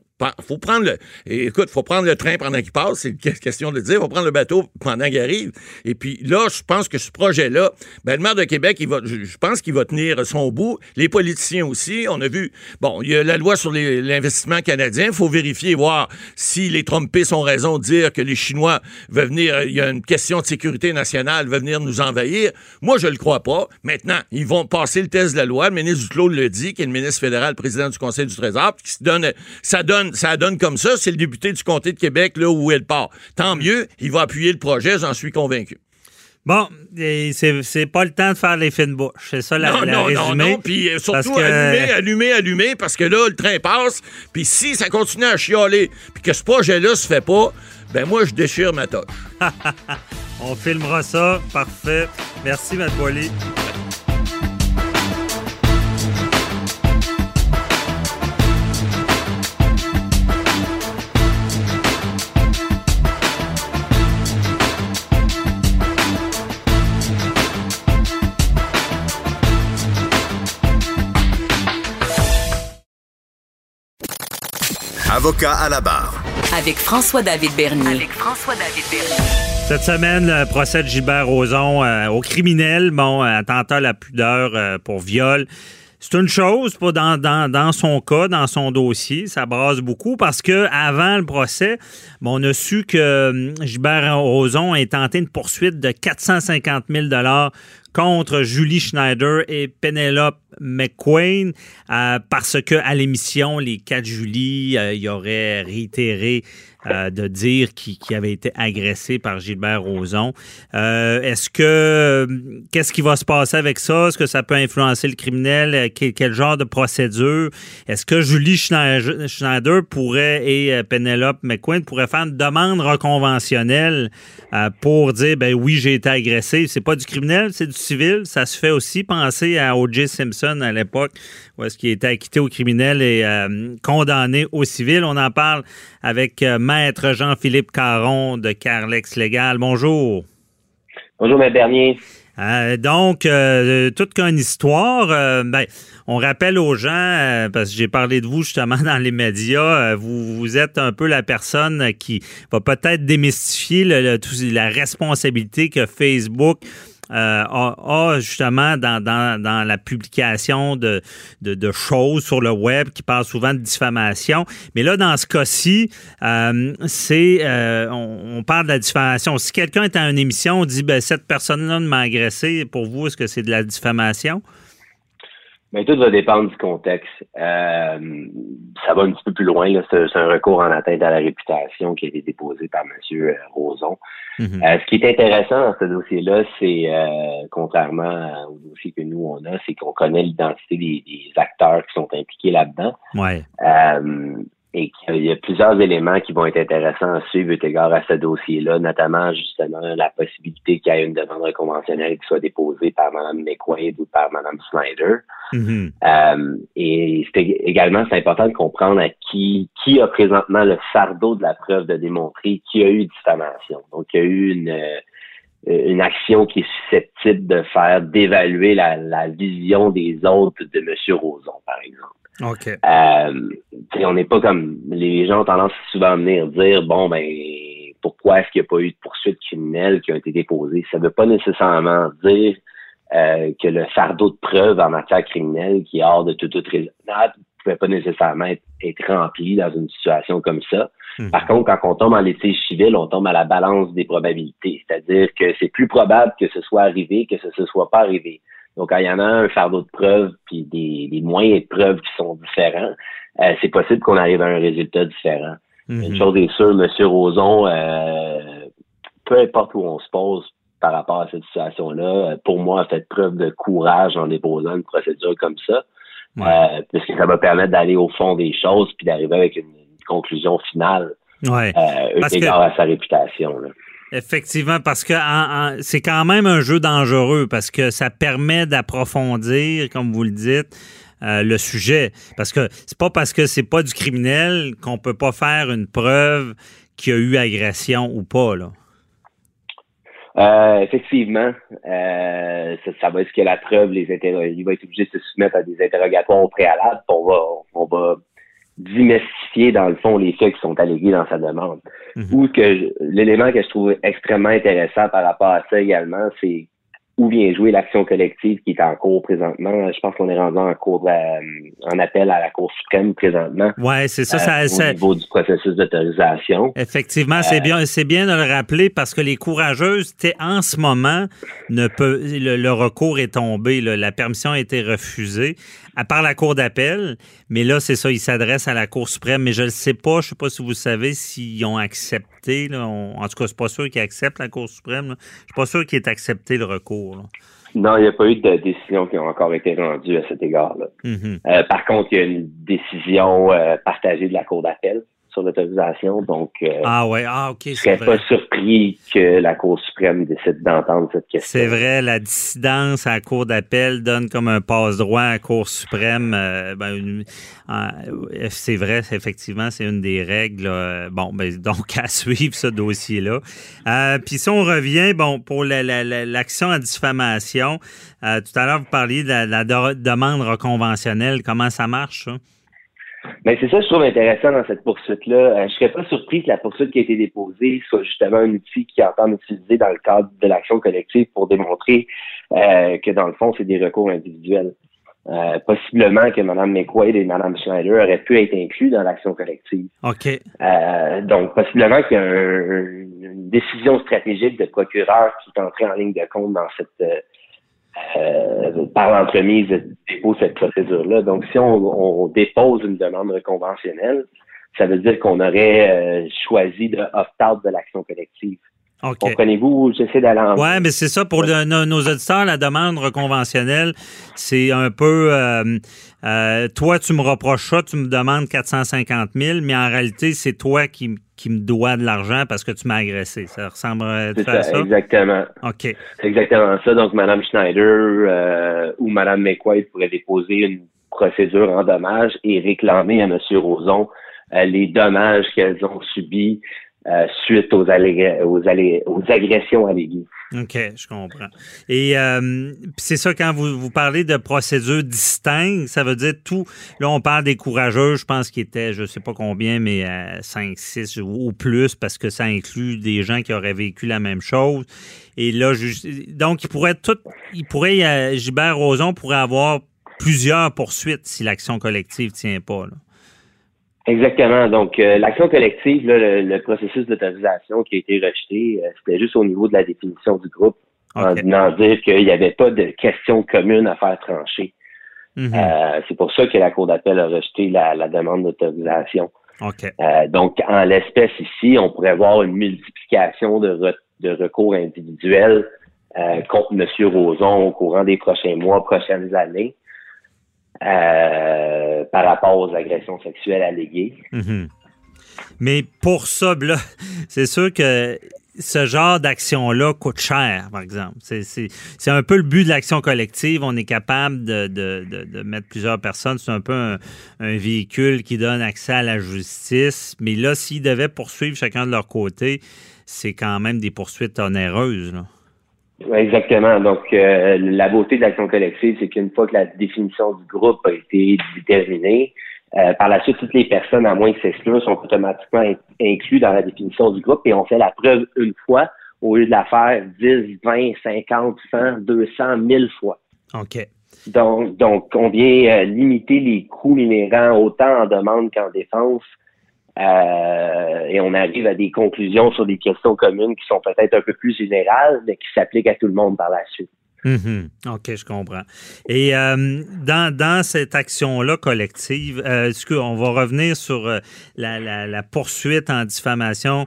faut prendre le. Écoute, faut prendre le train pendant qu'il passe, c'est une que- question de le dire. Faut prendre le bateau pendant qu'il arrive. Et puis là, je pense que ce projet-là, ben, le maire de Québec, il va, je, pense qu'il va tenir son bout. Les politiciens aussi. On a vu, bon, il y a la loi sur l'investissement canadien. Faut vérifier, voir si les Trumpistes ont raison de dire que les Chinois veulent venir. Il y a une question de sécurité nationale, veulent venir nous envahir. Moi, je le crois pas. Maintenant, ils vont passer le test de la loi. Le ministre Duclos le dit, qui est le ministre fédéral, président du Conseil du Trésor, qui se donne, ça donne, ça donne comme ça. C'est le député du comté de Québec, là où elle part. Tant mieux, il va appuyer le projet, j'en suis convaincu. Bon, c'est pas le temps de faire les fines bouches. C'est ça la, non, la non, non, non, puis euh, surtout que- allumer, allumer, allumer, parce que là, le train passe, puis si ça continue à chialer, puis que ce projet-là se fait pas, ben moi, je déchire ma toche. <laughs> On filmera ça. Parfait. Merci, Matt Boily. Avocat à la barre. Avec François-David Bernier. Avec François-David Bernier. Cette semaine, le procès de Gilbert Rozon euh, au criminel, bon, euh, attentat à la pudeur euh, pour viol. C'est une chose, pas dans, dans, dans son cas, dans son dossier, ça brasse beaucoup parce que avant le procès, bon, on a su que hum, Gilbert Rozon a tenté une poursuite de 450 000 contre Julie Schneider et Penelope McQueen euh, parce que à l'émission, les quatre Julie, euh, il aurait réitéré euh, de dire qu'il qu'il avait été agressé par Gilbert Rozon. Euh, Est-ce que qu'est-ce qui va se passer avec ça? Est-ce que ça peut influencer le criminel? Quel, genre de procédure? Est-ce que Julie Schneider, pourrait et Penelope McQueen pourraient faire une demande reconventionnelle pour dire ben oui j'ai été agressé. C'est pas du criminel, c'est du civil. Ça se fait aussi. Pensez à O.J. Simpson à l'époque où est-ce qu'il était acquitté au criminel et euh, condamné au civil. On en parle avec euh, Maître Jean-Philippe Caron de Carlex Légal. Bonjour. Bonjour, M. Bernier. Euh, donc, euh, toute qu'une histoire. euh, ben, on rappelle aux gens, parce que j'ai parlé de vous justement dans les médias, vous, vous êtes un peu la personne qui va peut-être démystifier le- le- tout- la responsabilité que Facebook euh, a, justement dans, dans, dans la publication de, de, choses sur le web qui parlent souvent de diffamation. Mais là, dans ce cas-ci, euh, c'est euh, on, on parle de la diffamation. Si quelqu'un est à une émission, on dit ben, cette personne-là m'a agressé, pour vous, est-ce que c'est de la diffamation? Mais tout va dépendre du contexte. Euh, ça va un petit peu plus loin. C'est un recours en atteinte à la réputation qui a été déposé par M. Roson. Mhm. Euh, ce qui est intéressant dans ce dossier-là, c'est, euh, contrairement au dossier que nous, on a, c'est qu'on connaît l'identité des, des acteurs qui sont impliqués là-dedans. Ouais. Et qu'il y a plusieurs éléments qui vont être intéressants à suivre eu égard à ce dossier-là, notamment justement la possibilité qu'il y ait une demande conventionnelle qui soit déposée par Mme McQuaid ou par Mme Snyder. Mhm. Euh, et également, c'est important de comprendre à qui, qui a présentement le fardeau de la preuve de démontrer qui a eu diffamation. Donc, il y a eu une, euh, une action qui est susceptible de faire d'évaluer la, la vision des autres de M. Roson, par exemple. OK. Euh, on n'est pas comme les gens ont tendance souvent à venir dire bon ben pourquoi est-ce qu'il n'y a pas eu de poursuites criminelles qui ont été déposées. Ça ne veut pas nécessairement dire euh, que le fardeau de preuve en matière criminelle qui est hors de toute toute raisonnable ne pouvait pas nécessairement être, être rempli dans une situation comme ça. Mhm. Par contre, quand on tombe en litige civil, on tombe à la balance des probabilités. C'est-à-dire que c'est plus probable que ce soit arrivé que ce ne soit pas arrivé. Donc, quand il y en a un fardeau de preuve puis des, des moyens de preuve qui sont différents, euh, c'est possible qu'on arrive à un résultat différent. Mhm. Une chose est sûre, M. Roson, euh, peu importe où on se pose par rapport à cette situation-là, euh, pour moi, a fait preuve de courage en déposant une procédure comme ça, Ouais. euh, parce que ça va permettre d'aller au fond des choses puis d'arriver avec une, une conclusion finale Ouais. euh, Parce que- à sa réputation. là. Effectivement, parce que c'est quand même un jeu dangereux parce que ça permet d'approfondir, comme vous le dites, euh, le sujet. Parce que c'est pas parce que c'est pas du criminel qu'on peut pas faire une preuve qu'il y a eu agression ou pas. Là. Euh, effectivement, euh, ça, va être ce que la preuve, les il va être obligé de se soumettre à des interrogatoires au préalable, on va, on va démystifier dans le fond les faits qui sont allégués dans sa demande. Mhm. Ou que l'élément que je trouve extrêmement intéressant par rapport à ça également, c'est où vient jouer l'action collective qui est en cours présentement. Je pense qu'on est rendu en cours de la- en appel à la Cour suprême présentement. Ouais, c'est ça. euh, ça, au ça- niveau du processus d'autorisation. Effectivement, c'est bien, c'est bien de le rappeler parce que les courageuses, en ce moment, ne peut, le, le recours est tombé, là. la permission a été refusée, à part la cour d'appel. Mais là, c'est ça, ils s'adressent à la Cour suprême. Mais je ne sais pas, je sais pas si vous savez s'ils ont accepté. Là. On- en tout cas, c'est pas sûr qu'ils acceptent la Cour suprême. là. Je suis pas sûr qu'ils aient accepté le recours. Là. Non, il n'y a pas eu de décision qui ont encore été rendue à cet égard-là. Mhm. Euh, par contre, il y a une décision euh, partagée de la Cour d'appel sur l'autorisation. Donc, euh, Ah ouais, ah ok, je serais vrai. pas surpris que la Cour suprême décide d'entendre cette question. C'est vrai, la dissidence à la Cour d'appel donne comme un passe-droit à la Cour suprême. euh, ben, euh, c'est vrai, effectivement, c'est une des règles. Bon, ben, donc à suivre ce dossier-là. Puis si on revient, bon, pour la- la- la- l'action à diffamation, tout à l'heure, vous parliez de la, la de- demande reconventionnelle. Comment ça marche, ça? Mais c'est ça que je trouve intéressant dans cette poursuite-là. Euh, je serais pas surpris que la poursuite qui a été déposée soit justement un outil qui entend utiliser dans le cadre de l'action collective pour démontrer euh, que dans le fond, c'est des recours individuels. Euh, possiblement que Mme McQuaid et Mme Schneider auraient pu être inclus dans l'action collective. OK. Euh, donc, possiblement qu'il y a un- une décision stratégique de procureur qui est entrée en ligne de compte dans cette euh, par l'entremise de dépôt cette procédure-là. Donc, si on, on dépose une demande reconventionnelle, ça veut dire qu'on aurait euh, choisi de opt-out de l'action collective. OK. Comprenez-vous? Où j'essaie d'aller en Ouais, mais c'est ça pour le- nos, nos auditeurs, la demande reconventionnelle, c'est un peu euh, euh, toi tu me reproches ça, tu me demandes 450 000, mais en réalité c'est toi qui, qui me dois de l'argent parce que tu m'as agressé. Ça ressemble à ça, ça? exactement. OK. C'est exactement ça. Donc, Mme Schneider euh, ou Mme McQuaid pourraient déposer une procédure en dommages et réclamer à M. Roson euh, les dommages qu'elles ont subis euh, suite aux, allég- aux, allé- aux agressions. OK, je comprends. Et euh, c'est ça, quand vous, vous parlez de procédures distinctes, ça veut dire tout. Là, on parle des courageux, je pense qu'ils étaient, je sais pas combien, mais euh, 5, 6 ou plus, parce que ça inclut des gens qui auraient vécu la même chose. Et là, ju- donc, il pourrait tout, il pourrait, euh, Gilbert Rozon pourrait avoir plusieurs poursuites si l'action collective tient pas. Là. Exactement. Donc, euh, l'action collective, là, le, le processus d'autorisation qui a été rejeté, euh, c'était juste au niveau de la définition du groupe, en venant dire qu'il n'y avait pas de question commune à faire trancher. Mhm. Euh, c'est pour ça que la Cour d'appel a rejeté la, la demande d'autorisation. OK. Euh, donc, en l'espèce ici, on pourrait voir une multiplication de, re- de recours individuels euh, contre M. Roson au courant des prochains mois, prochaines années, euh, par rapport aux agressions sexuelles alléguées. Mhm. Mais pour ça, là, <laughs> c'est sûr que ce genre d'action-là coûte cher, par exemple. C'est- un peu le but de l'action collective. On est capable de, mettre plusieurs personnes. C'est un peu un, véhicule qui donne accès à la justice. Mais là, s'ils devaient poursuivre chacun de leur côté, c'est quand même des poursuites onéreuses. Exactement. Donc, euh, la beauté de l'action collective, c'est qu'une fois que la définition du groupe a été déterminée, euh, par la suite, toutes les personnes, à moins que s'excluent, sont automatiquement in- inclus dans la définition du groupe et on fait la preuve une fois au lieu de la faire 10, 20, 50, 100, 200, 1000 fois. OK. Donc, donc on vient euh, limiter les coûts inhérents autant en demande qu'en défense. Euh, et on arrive à des conclusions sur des questions communes qui sont peut-être un peu plus générales, mais qui s'appliquent à tout le monde par la suite. Mhm. OK, je comprends. Et euh, dans, dans cette action-là collective, euh, est-ce qu'on va revenir sur euh, la, la- la poursuite en diffamation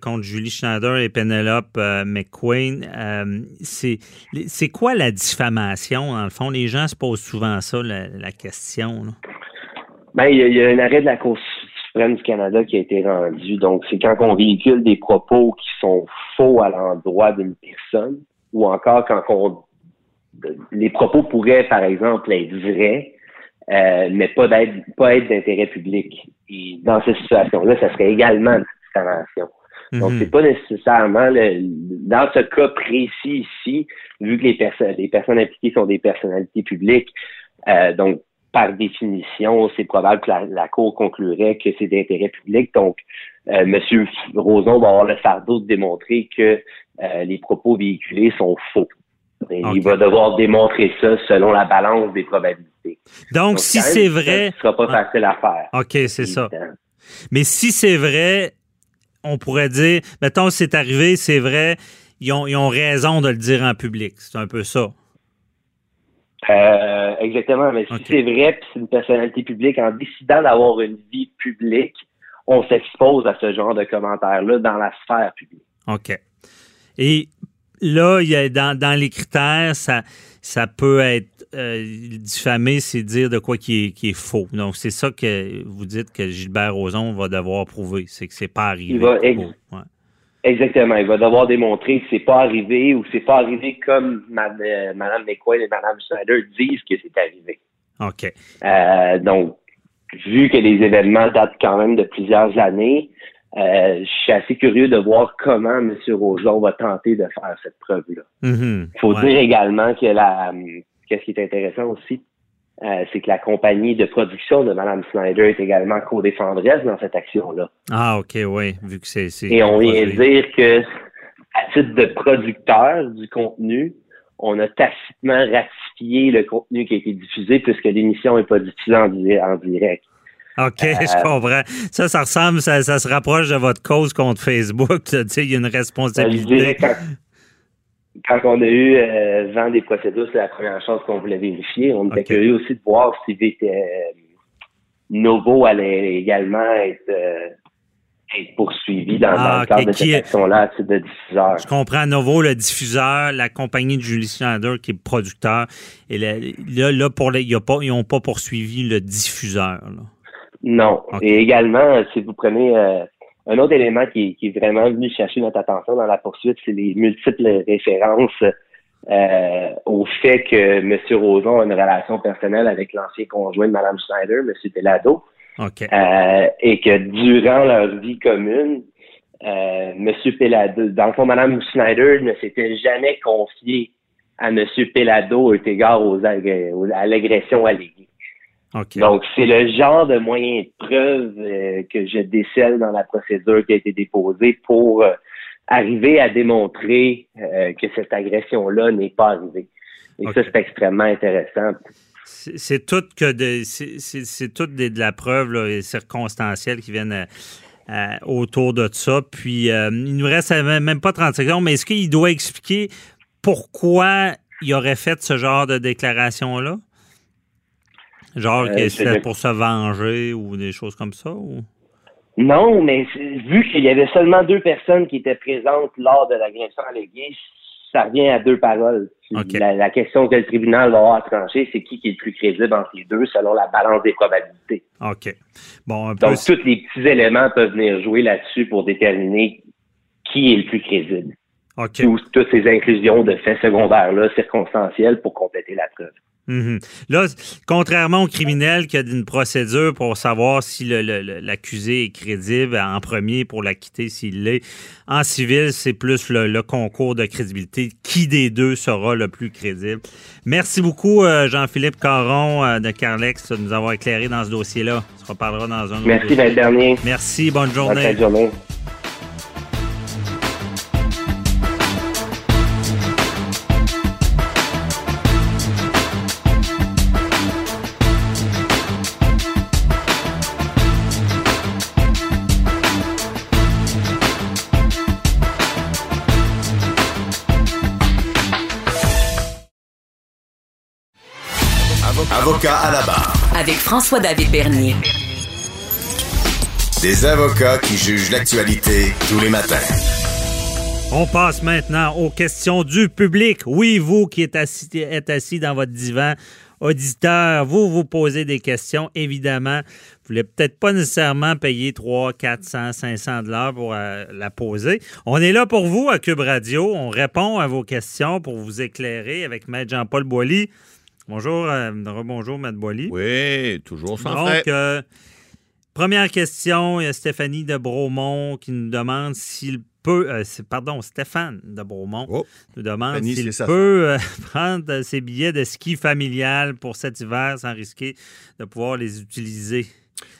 contre Julie Schneider et Penelope McQueen? C'est quoi la diffamation, dans le fond? Les gens se posent souvent ça, la, la question. là. Ben, il y, a, il y a un arrêt de la Cour suprême du Canada qui a été rendu. Donc, c'est quand on véhicule des propos qui sont faux à l'endroit d'une personne, ou encore quand on les propos pourraient, par exemple, être vrais, euh, mais pas d'être pas être d'intérêt public. Et dans cette situation-là, ça serait également une diffamation. Donc, Mhm. c'est pas nécessairement le, dans ce cas précis ici, vu que les personnes les personnes impliquées sont des personnalités publiques, euh, donc par définition, c'est probable que la, la Cour conclurait que c'est d'intérêt public. Donc, euh, M. Roson va avoir le fardeau de démontrer que euh, les propos véhiculés sont faux. Et. Il va devoir démontrer ça selon la balance des probabilités. Donc, si c'est vrai. Ce sera pas Ah. facile à faire. OK, c'est ça. Mais si c'est vrai, on pourrait dire, mettons, c'est arrivé, c'est vrai, ils ont, ils ont raison de le dire en public. C'est un peu ça. Euh, exactement. Mais si c'est vrai, puis c'est une personnalité publique, en décidant d'avoir une vie publique, on s'expose à ce genre de commentaires-là dans la sphère publique. OK. Et là, il y a, dans, dans les critères, ça, ça peut être euh, diffamé, c'est dire de quoi qui est, qui est faux. Donc, c'est ça que vous dites que Gilbert Rozon va devoir prouver, c'est que c'est pas arrivé. Il va ex-. Ouais. Exactement. Il va devoir démontrer que c'est pas arrivé ou c'est pas arrivé comme ma- euh, Mme McQuaid et Mme Schneider disent que c'est arrivé. OK. Euh, donc, vu que les événements datent quand même de plusieurs années, euh, je suis assez curieux de voir comment M. Rojon va tenter de faire cette preuve-là. Il faut Ouais. dire également que la qu'est-ce qui est intéressant aussi, euh, c'est que la compagnie de production de Mme Snyder est également co-défendresse dans cette action-là. Ah, OK, oui, vu que c'est. c'est Et on vient produit. dire que, à titre de producteur du contenu, on a tacitement ratifié le contenu qui a été diffusé puisque l'émission n'est pas diffusée en, di- en direct. OK, <laughs> Euh, je comprends. Ça, ça ressemble, ça, ça se rapproche de votre cause contre Facebook. <laughs> Tu sais, il y a une Euh, responsabilité. Quand, on a eu euh, vent des procédures, c'est la première chose qu'on voulait vérifier. On était curieux aussi de voir si euh, Novo allait également être, euh, être poursuivi dans, Ah, dans le cadre de qui cette est- action-là de diffuseur. Je comprends à nouveau le diffuseur, la compagnie de Julie Schneider qui est producteur. Et là, là, pour les, il y a pas, ils n'ont pas poursuivi le diffuseur. là. Non. Et également, si vous prenez euh, un autre élément qui, qui est vraiment venu chercher notre attention dans la poursuite, c'est les multiples références euh, au fait que M. Roson a une relation personnelle avec l'ancien conjoint de Mme Schneider, M. Pelado, OK. euh, et que durant leur vie commune, euh, M. Pelado, dans le fond, Mme Schneider ne s'était jamais confiée à M. Pelado au égard aux- à l'agression alléguée. Donc, c'est le genre de moyen de preuve euh, que je décèle dans la procédure qui a été déposée pour euh, arriver à démontrer euh, que cette agression-là n'est pas arrivée. Et ça, c'est extrêmement intéressant. C'est tout que de, c'est- c'est c'est tout des- de la preuve là, circonstancielle qui viennent autour de ça. Puis il nous reste même même pas 30 secondes, mais est-ce qu'il doit expliquer pourquoi il aurait fait ce genre de déclaration-là? Genre Euh, que c'était pour se venger ou des choses comme ça? Ou? Non, mais vu qu'il y avait seulement deux personnes qui étaient présentes lors de l'agression alléguée, ça revient à deux paroles. La, la question que le tribunal va avoir à trancher, c'est qui qui est le plus crédible entre les deux selon la balance des probabilités. OK. Bon, un peu. Donc, tous les petits éléments peuvent venir jouer là-dessus pour déterminer qui est le plus crédible. OK. Tous- toutes ces inclusions de faits secondaires-là, circonstanciels, pour compléter la preuve. Mhm. Là, contrairement au criminel qui a une procédure pour savoir si l'accusé est crédible en premier pour l'acquitter s'il l'est, en civil, c'est plus le, le concours de crédibilité. Qui des deux sera le plus crédible? Merci beaucoup, euh, Jean-Philippe Caron euh, de Carlex, de nous avoir éclairé dans ce dossier-là. On se reparlera dans un autre Merci, le dernier. Merci, bonne Bonne journée. de journée. Avocat à la barre. Avec François-David Bernier. Des avocats qui jugent l'actualité tous les matins. On passe maintenant aux questions du public. Oui, vous qui êtes assis, êtes assis dans votre divan, auditeur, vous vous posez des questions. Évidemment, vous voulez peut-être pas nécessairement payer 3, 400, 500 dollars pour euh, la poser. On est là pour vous à Cube Radio. On répond à vos questions pour vous éclairer avec Maître Jean-Paul Boilly. Bonjour, euh, Maître Boilly. Oui, toujours sans Donc, euh, première question, il y a Stéphanie de Bromont qui nous demande s'il peut, euh, pardon, Stéphane de Bromont Oh, nous demande s'il peut euh, <laughs> prendre ses billets de ski familial pour cet hiver sans risquer de pouvoir les utiliser.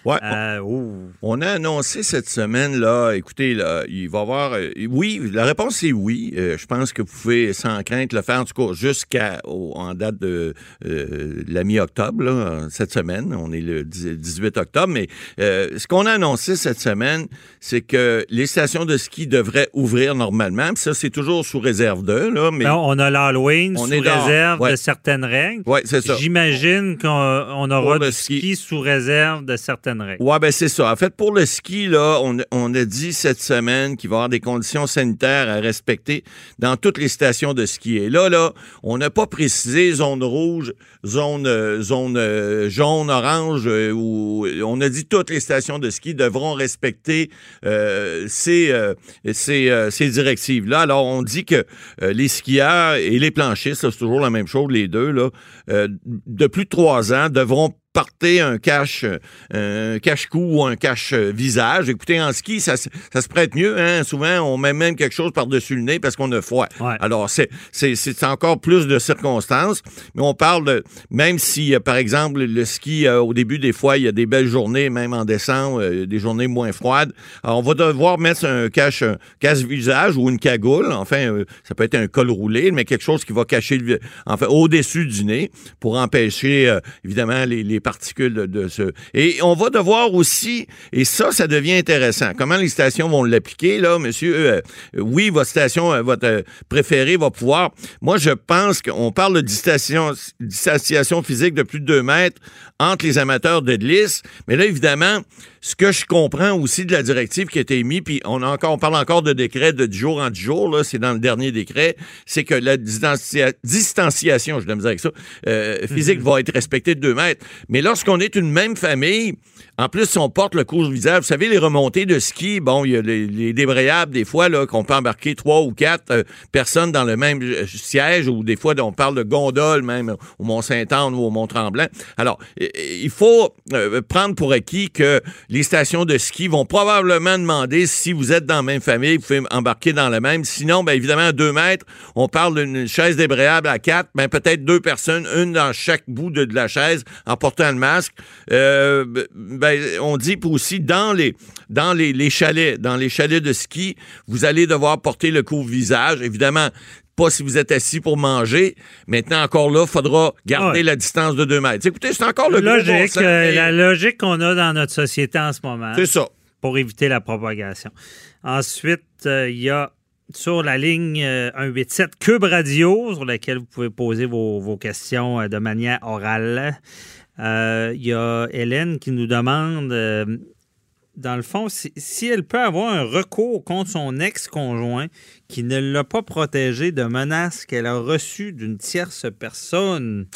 Ouais, Euh, ouh. On a annoncé cette semaine, là, écoutez, là, il va y avoir. euh, oui, la réponse est oui. Euh, je pense que vous pouvez sans crainte le faire, en tout cas, jusqu'à en date de la mi-octobre, cette semaine. On est le 10 18 octobre. Mais ce qu'on a annoncé cette semaine, c'est que les stations de ski devraient ouvrir normalement. Puis ça, c'est toujours sous réserve d'eux, là. Mais Non, on a l'Halloween On sous est réserve ouais. de certaines règles. ouais, c'est ça. J'imagine qu'on on aura du ski. ski. sous réserve de certaines règles. Ouais, ben c'est ça. En fait, pour le ski, là, on, on a dit cette semaine qu'il va y avoir des conditions sanitaires à respecter dans toutes les stations de ski. Et là, là, on n'a pas précisé zone rouge, zone, euh, zone euh, jaune, orange, euh, on a dit toutes les stations de ski devront respecter ces, ces, ces directives-là. Alors, on dit que les skieurs et les planchistes, c'est toujours la même chose, les deux, là, de plus de trois ans, devront porter un cache un cache-cou ou un cache-visage. Écoutez, en ski, ça, se- ça se prête mieux. Hein? Souvent, on met même quelque chose par-dessus le nez parce qu'on a froid. Ouais. Alors, c'est, c'est, c'est encore plus de circonstances. Mais on parle de, même si, euh, par exemple, le ski, euh, au début, des fois, il y a des belles journées, même en décembre, euh, des journées moins froides. Alors, on va devoir mettre un cache, un cache-visage ou une cagoule. Enfin, euh, ça peut être un col roulé, mais quelque chose qui va cacher, le, enfin, au-dessus du nez pour empêcher, euh, évidemment, les, les particules de, ce... Et on va devoir aussi, et ça, ça devient intéressant, comment les stations vont l'appliquer, là, monsieur? Euh, oui, votre station, euh, votre euh, préférée va pouvoir... Moi, je pense qu'on parle de distanciation, distanciation physique de plus de 2 mètres entre les amateurs de glisse, mais là, évidemment, ce que je comprends aussi de la directive qui a été émise, puis on, a encore, on parle encore de décret de 10 jours en 10 jours, là, c'est dans le dernier décret, c'est que la distancia- distanciation, je dois me dire avec ça, euh, physique va être respectée de 2 mètres. Mais lorsqu'on est une même famille, en plus, si on porte le couvre-visage, vous savez, les remontées de ski, bon, il y a les, les débrayables, des fois, là, qu'on peut embarquer trois ou quatre euh, personnes dans le même euh, siège, ou des fois, on parle de gondole, même au Mont-Saint-Anne ou au Mont-Tremblant. Alors, il faut euh, prendre pour acquis que les stations de ski vont probablement demander si vous êtes dans la même famille, vous pouvez embarquer dans le même. Sinon, bien évidemment, à deux mètres, on parle d'une chaise débrayable à quatre, ben peut-être deux personnes, une dans chaque bout de, la chaise, en portant le masque. Ben, on dit aussi dans les dans les, les chalets, dans les chalets de ski, vous allez devoir porter le couvre-visage. Évidemment, pas si vous êtes assis pour manger. Maintenant, encore là, il faudra garder Ouais. la distance de deux mètres. Écoutez, c'est encore le gros bon Logique, sens, euh, mais la logique qu'on a dans notre société en ce moment C'est ça. pour éviter la propagation. Ensuite, euh, il y a sur la ligne euh, 187 Cube Radio, sur laquelle vous pouvez poser vos, vos questions euh, de manière orale. Euh, Il y a Hélène qui nous demande, euh, dans le fond, si, si elle peut avoir un recours contre son ex-conjoint qui ne l'a pas protégé de menaces qu'elle a reçues d'une tierce personne.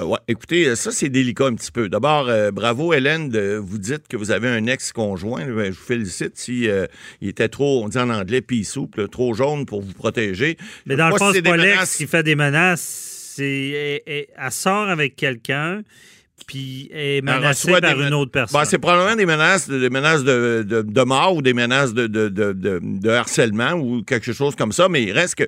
Euh, ouais, écoutez, ça, c'est délicat un petit peu. D'abord, euh, bravo, Hélène, de, vous dites que vous avez un ex-conjoint. Ben, je vous félicite si euh, il était trop, on dit en anglais, pis souple, trop jaune pour vous protéger. Mais dans le fond, c'est pas l'ex menaces. qui fait des menaces. Elle- elle sort avec quelqu'un, puis est menacée par des une autre personne. Ben, c'est probablement des menaces, de, des menaces de, de- de mort ou des menaces de, de- harcèlement ou quelque chose comme ça. Mais il reste que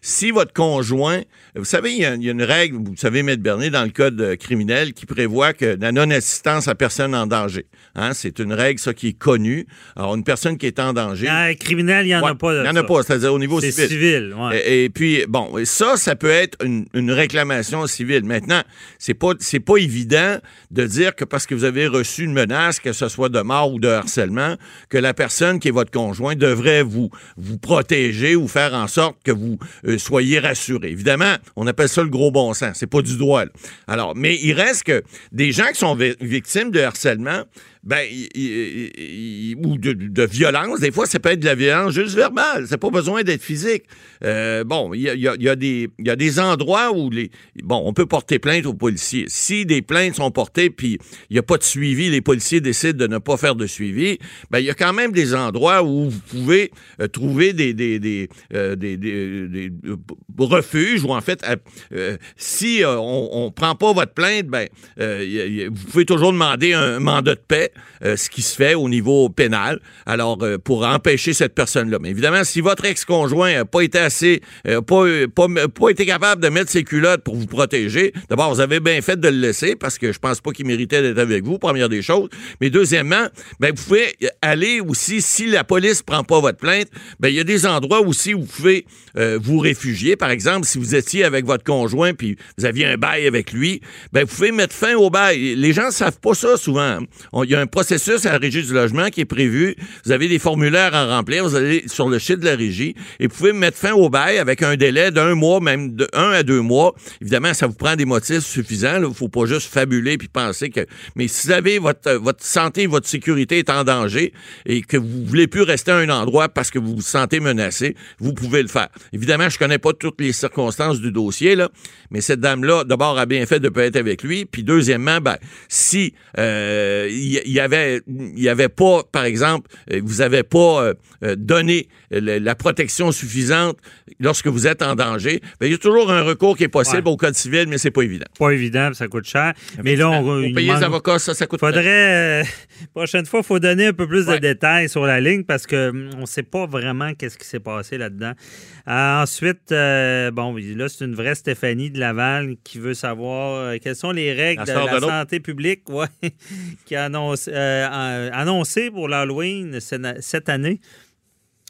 si votre conjoint, vous savez, il y, a, il y a une règle, vous savez, Maître Bernier, dans le code euh, criminel qui prévoit que la non-assistance à personne en danger. Hein, c'est une règle, ça, qui est connue. Alors, une personne qui est en danger. Ah, criminel, il n'y en Ouais, a pas. Il n'y en a pas, c'est-à-dire au niveau C'est civil. civil, ouais. Et, et puis, bon, ça, ça peut être une, une réclamation civile. Maintenant, c'est pas, c'est pas évident de dire que parce que vous avez reçu une menace, que ce soit de mort ou de harcèlement, que la personne qui est votre conjoint devrait vous, vous protéger ou faire en sorte que vous euh, soyez rassuré. Évidemment, on appelle ça le gros bon sens. C'est pas du droit. Alors, mais il reste que des gens qui sont vi- victimes de harcèlement, ben, il- il- ou de, de violence, des fois, ça peut être de la violence juste verbale. C'est pas besoin d'être physique. Euh, bon, il y a, y a- y a des- y a des endroits où les, bon, on peut porter plainte aux policiers. Si des plaintes sont portées puis il n'y a pas de suivi, les policiers décident de ne pas faire de suivi, ben, il y a quand même des endroits où vous pouvez euh, trouver des, des, des, euh, des- des- refuges ou en fait, euh, si euh, on, on prend pas votre plainte, ben, y y vous pouvez toujours demander un mandat de paix euh, ce qui se fait au niveau pénal. Alors, euh, pour empêcher cette personne-là. Mais évidemment, si votre ex-conjoint n'a pas été assez, euh, pas, pas, pas été capable de mettre ses culottes pour vous protéger, d'abord, vous avez bien fait de le laisser parce que je pense pas qu'il méritait d'être avec vous, première des choses. Mais deuxièmement, ben, vous pouvez aller aussi, si la police prend pas votre plainte, ben, il y a des endroits aussi où vous pouvez euh, vous réfugier. Par exemple, si vous étiez avec votre conjoint puis vous aviez un bail avec lui, ben, vous pouvez mettre fin au bail. Les gens savent pas ça souvent. Il y a un processus à la régie du logement qui est prévu. Vous avez des formulaires à remplir. Vous allez sur le site de la régie et vous pouvez mettre fin au bail avec un délai d'un mois, même de un à deux mois. Évidemment, ça vous prend des motifs suffisants. Il faut pas juste fabuler puis penser que. Mais si vous avez votre, votre santé, votre sécurité est en danger et que vous voulez plus rester à un endroit parce que vous vous sentez menacé, vous pouvez le faire. Évidemment, je connais pas toutes les circonstances du dossier, là, mais cette dame-là, d'abord, a bien fait de pas être avec lui. Puis deuxièmement, ben, si euh, il y, avait, il y avait pas, par exemple, euh, vous avez pas euh, euh, donné le- la protection suffisante lorsque vous êtes en danger, ben, il y a toujours un recours qui est possible Ouais. au code civil, mais c'est pas évident. Pas évident, ça coûte cher. Mais là, on, il payer les avocats, ça, ça coûte Faudrait, euh, <laughs> prochaine fois, il faut donner un peu plus Ouais. de détails sur la ligne parce que hum, on ne sait pas vraiment qu'est-ce qui s'est passé là-dedans. Euh, ensuite, bon, là, c'est une vraie Stéphanie de Laval qui veut savoir quelles sont les règles La de la de santé publique <laughs> ouais, qui a annoncé, euh, annoncé pour l'Halloween cette année.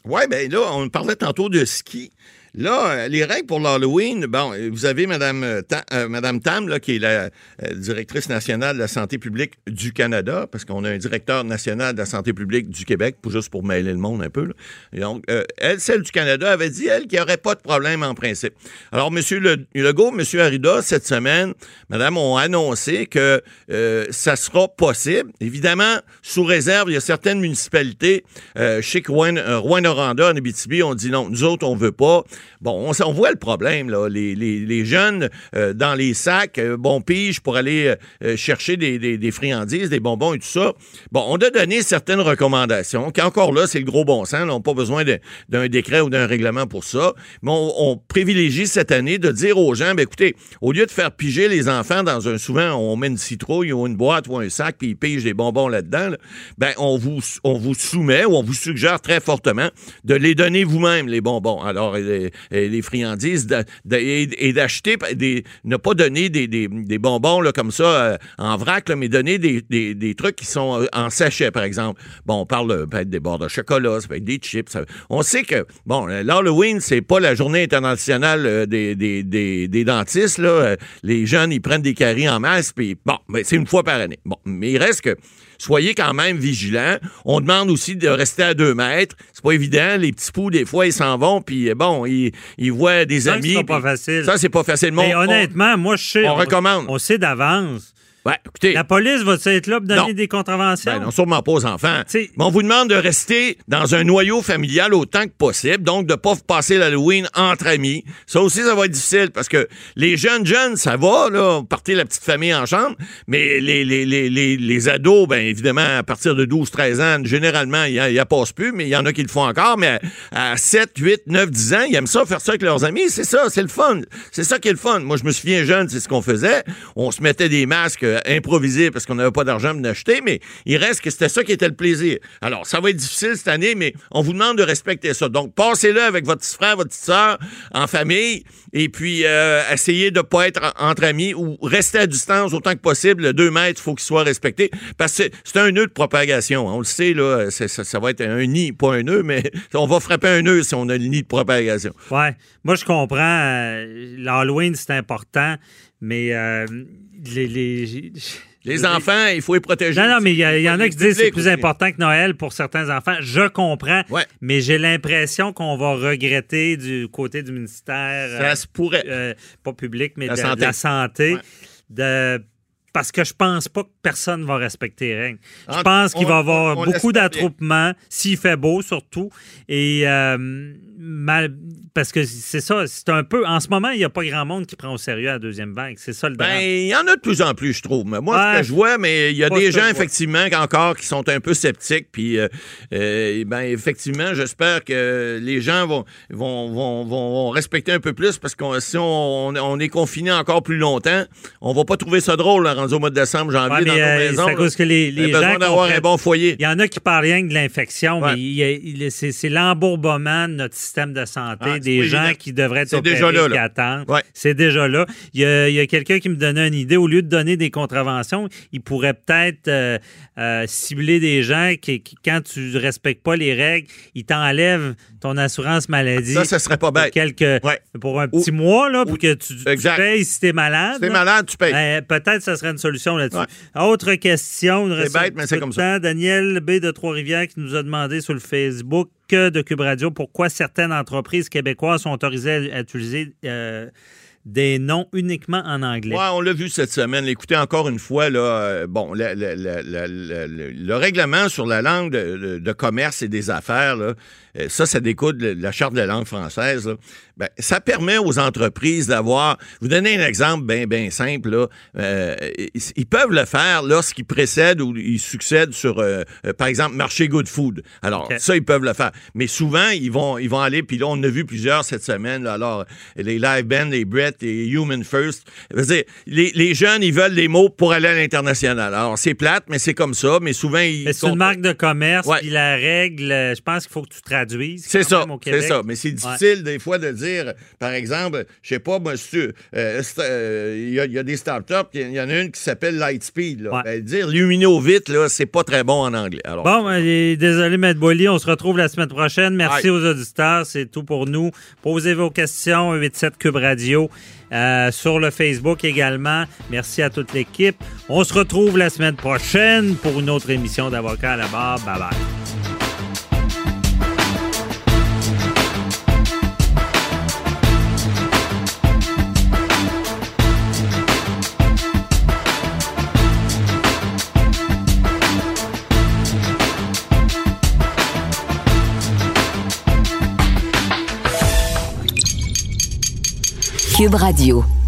Oui, bien là, on parlait tantôt de ski. Là, euh, les règles pour l'Halloween, bon, euh, vous avez Mme, euh, Tam, là, qui est la directrice nationale de la santé publique du Canada, parce qu'on a un directeur national de la santé publique du Québec, juste pour mêler le monde un peu. Et donc, elle, celle du Canada, avait dit, elle, qu'il n'y aurait pas de problème en principe. Alors, M. Le, Legault, M. Arruda, cette semaine, Madame, ont annoncé que ça sera possible. Évidemment, sous réserve, il y a certaines municipalités, chez Rouen, Rouen-Noranda, en Abitibi, on dit non, nous autres, on veut pas. Bon, on, voit le problème, là. Les, jeunes euh, dans les sacs, euh, bon pige pour aller euh, chercher des, friandises, des bonbons et tout ça. Bon, on a donné certaines recommandations, qui encore là, c'est le gros bon sens. là. On n'a pas besoin d'un décret ou d'un règlement pour ça. Mais on, privilégie cette année de dire aux gens, ben, écoutez, au lieu de faire piger les enfants dans un, souvent, on met une citrouille ou une boîte ou un sac, puis ils pigent des bonbons là-dedans, là, ben, on vous, soumet ou on vous suggère très fortement de les donner vous-même, les bonbons. Alors, les friandises et, et d'acheter ne pas donner des, bonbons comme ça euh, en vrac, mais donner des, trucs qui sont euh, en sachet, par exemple. Bon, on parle euh, peut-être des bords de chocolat, ça peut être des chips. on sait que, bon, euh, l'Halloween, c'est pas la journée internationale euh, des, dentistes. Euh, Les jeunes, ils prennent des caries en masse, puis bon, ben, c'est une fois par année. Bon, mais il reste que soyez quand même vigilants. On demande aussi de rester à deux mètres. C'est pas évident. Les petits poux, des fois, ils s'en vont, puis euh, bon, ils, ils voient des Ça, amis. c'est pas facile. Ça, c'est pas facile. Mais Mais on- honnêtement, moi, je sais. on recommande. On sait d'avance. On- ouais, écoutez, La police va être là pour donner Non. des contraventions? ben non, sûrement pas aux enfants. T'sais- Mais on vous demande de rester dans un noyau familial autant que possible, donc de ne pas passer l'Halloween entre amis. Ça aussi, ça va être difficile parce que les jeunes jeunes, ça va, là, partez la petite famille en chambre, mais les, les, les, les, les ados, ben évidemment, à partir de 12-13 ans, généralement, il n'y a, passe plus, mais il y en a qui le font encore, mais à, à 7, 8, 9, 10 ans, ils aiment ça, faire ça avec leurs amis. C'est ça, c'est le fun. C'est ça qui est le fun. Moi, je me souviens jeune, c'est ce qu'on faisait. On se mettait des masques euh, improvisés parce qu'on n'avait pas d'argent pour en acheter, mais il reste que c'était ça qui était le plaisir. Alors, ça va être difficile cette année, mais on vous demande de respecter ça. Donc, passez-le avec votre petit frère, votre petite soeur, en famille, et puis euh, essayez de ne pas être en- entre amis ou rester à distance autant que possible. Le 2 mètres, il faut qu'il soit respecté parce que c'est- un nœud de propagation. On le sait, là, ça va être un nid, pas un nœud, mais <laughs> on va frapper un nœud si on a le nid de propagation. Ouais. Moi, je comprends. euh, L'Halloween, c'est important, mais euh, les. les- Les enfants, il faut les protéger. Non, non, mais il y, en a qui disent que c'est plus important que Noël pour certains enfants. Je comprends, Ouais. mais j'ai l'impression qu'on va regretter du côté du ministère, Ça euh, se pourrait. euh, pas public, mais La de, de santé. la santé, Ouais. de parce que je pense pas que personne va respecter les règles. Je En- pense qu'il va y avoir on- on beaucoup d'attroupements, s'il fait beau surtout. Et euh, mal, parce que c'est ça, c'est un peu. En ce moment, il n'y a pas grand monde qui prend au sérieux la deuxième vague. C'est ça le drame. Ben, il y en a de plus en plus, je trouve. Mais moi, Ouais. ce que je vois, mais il y a des gens, effectivement, encore qui sont un peu sceptiques. Puis, euh, euh, ben, effectivement, j'espère que les gens vont, vont, vont, vont- respecter un peu plus parce que si on, on est confiné encore plus longtemps, on va pas trouver ça drôle, là, rendu au mois de décembre, janvier, Ouais, dans nos euh, maisons. c'est cause que les, Il y a les besoin gens d'avoir un bon foyer. Il y en a qui parlent rien que de l'infection, Ouais. mais c'est l'embourbement de notre système de santé, Ah, des gens qui devraient être opérés déjà là, qui attendent. Ouais. C'est déjà là. Il y a, a quelqu'un qui me donnait une idée. Au lieu de donner des contraventions, il pourrait peut-être euh, euh, cibler des gens qui, qui, quand tu ne respectes pas les règles, ils t'enlèvent ton assurance maladie. Ça, ça serait pas pour bête. quelques, Ouais. pour un petit mois, là, pour que tu, tu payes si tu es malade. Si t'es là. malade, tu payes. Ben, Peut-être que ça serait une solution là-dessus. Ouais. Autre question. C'est bête, mais c'est comme ça. Daniel B. de Trois-Rivières qui nous a demandé sur le Facebook de Cube Radio. Pourquoi certaines entreprises québécoises sont autorisées à, à utiliser euh, des noms uniquement en anglais. Ouais, on l'a vu cette semaine. Écoutez, encore une fois, là, euh, bon, le, le- le- le- le- le règlement sur la langue de, commerce et des affaires, là, euh, ça, ça découle de la charte de la langue française. là. Ben, ça permet aux entreprises d'avoir. Vous donnez un exemple bien, bien simple. Là. Euh, ils, ils peuvent le faire lorsqu'ils précèdent ou ils succèdent sur, euh, par exemple, marché Good Food. Alors, ça, ils peuvent le faire. Mais souvent, ils vont, ils vont aller, puis là, on a vu plusieurs cette semaine. là. alors, les live bands, les Brett et Human First. Dire, les, les jeunes, ils veulent des mots pour aller à l'international. Alors, c'est plate, mais c'est comme ça. Mais souvent, ils. Mais c'est une marque de commerce, puis la règle, euh, je pense qu'il faut que tu traduises. C'est ça, c'est ça. Mais c'est difficile des fois de dire, par exemple, je sais pas, moi, si tu- euh, euh, il y, y a des startups, il y en a une qui s'appelle Lightspeed. Là. Ouais. Ben, dire luminovite, là, c'est pas très bon en anglais. Alors, Bon, ben, désolé, Maître Boily. On se retrouve la semaine prochaine. Merci aux auditeurs. C'est tout pour nous. Posez vos questions. 87 Cube Radio. Euh, sur le Facebook également. Merci à toute l'équipe. On se retrouve la semaine prochaine pour une autre émission d'Avocat à la barre. Bye bye. Cube Radio.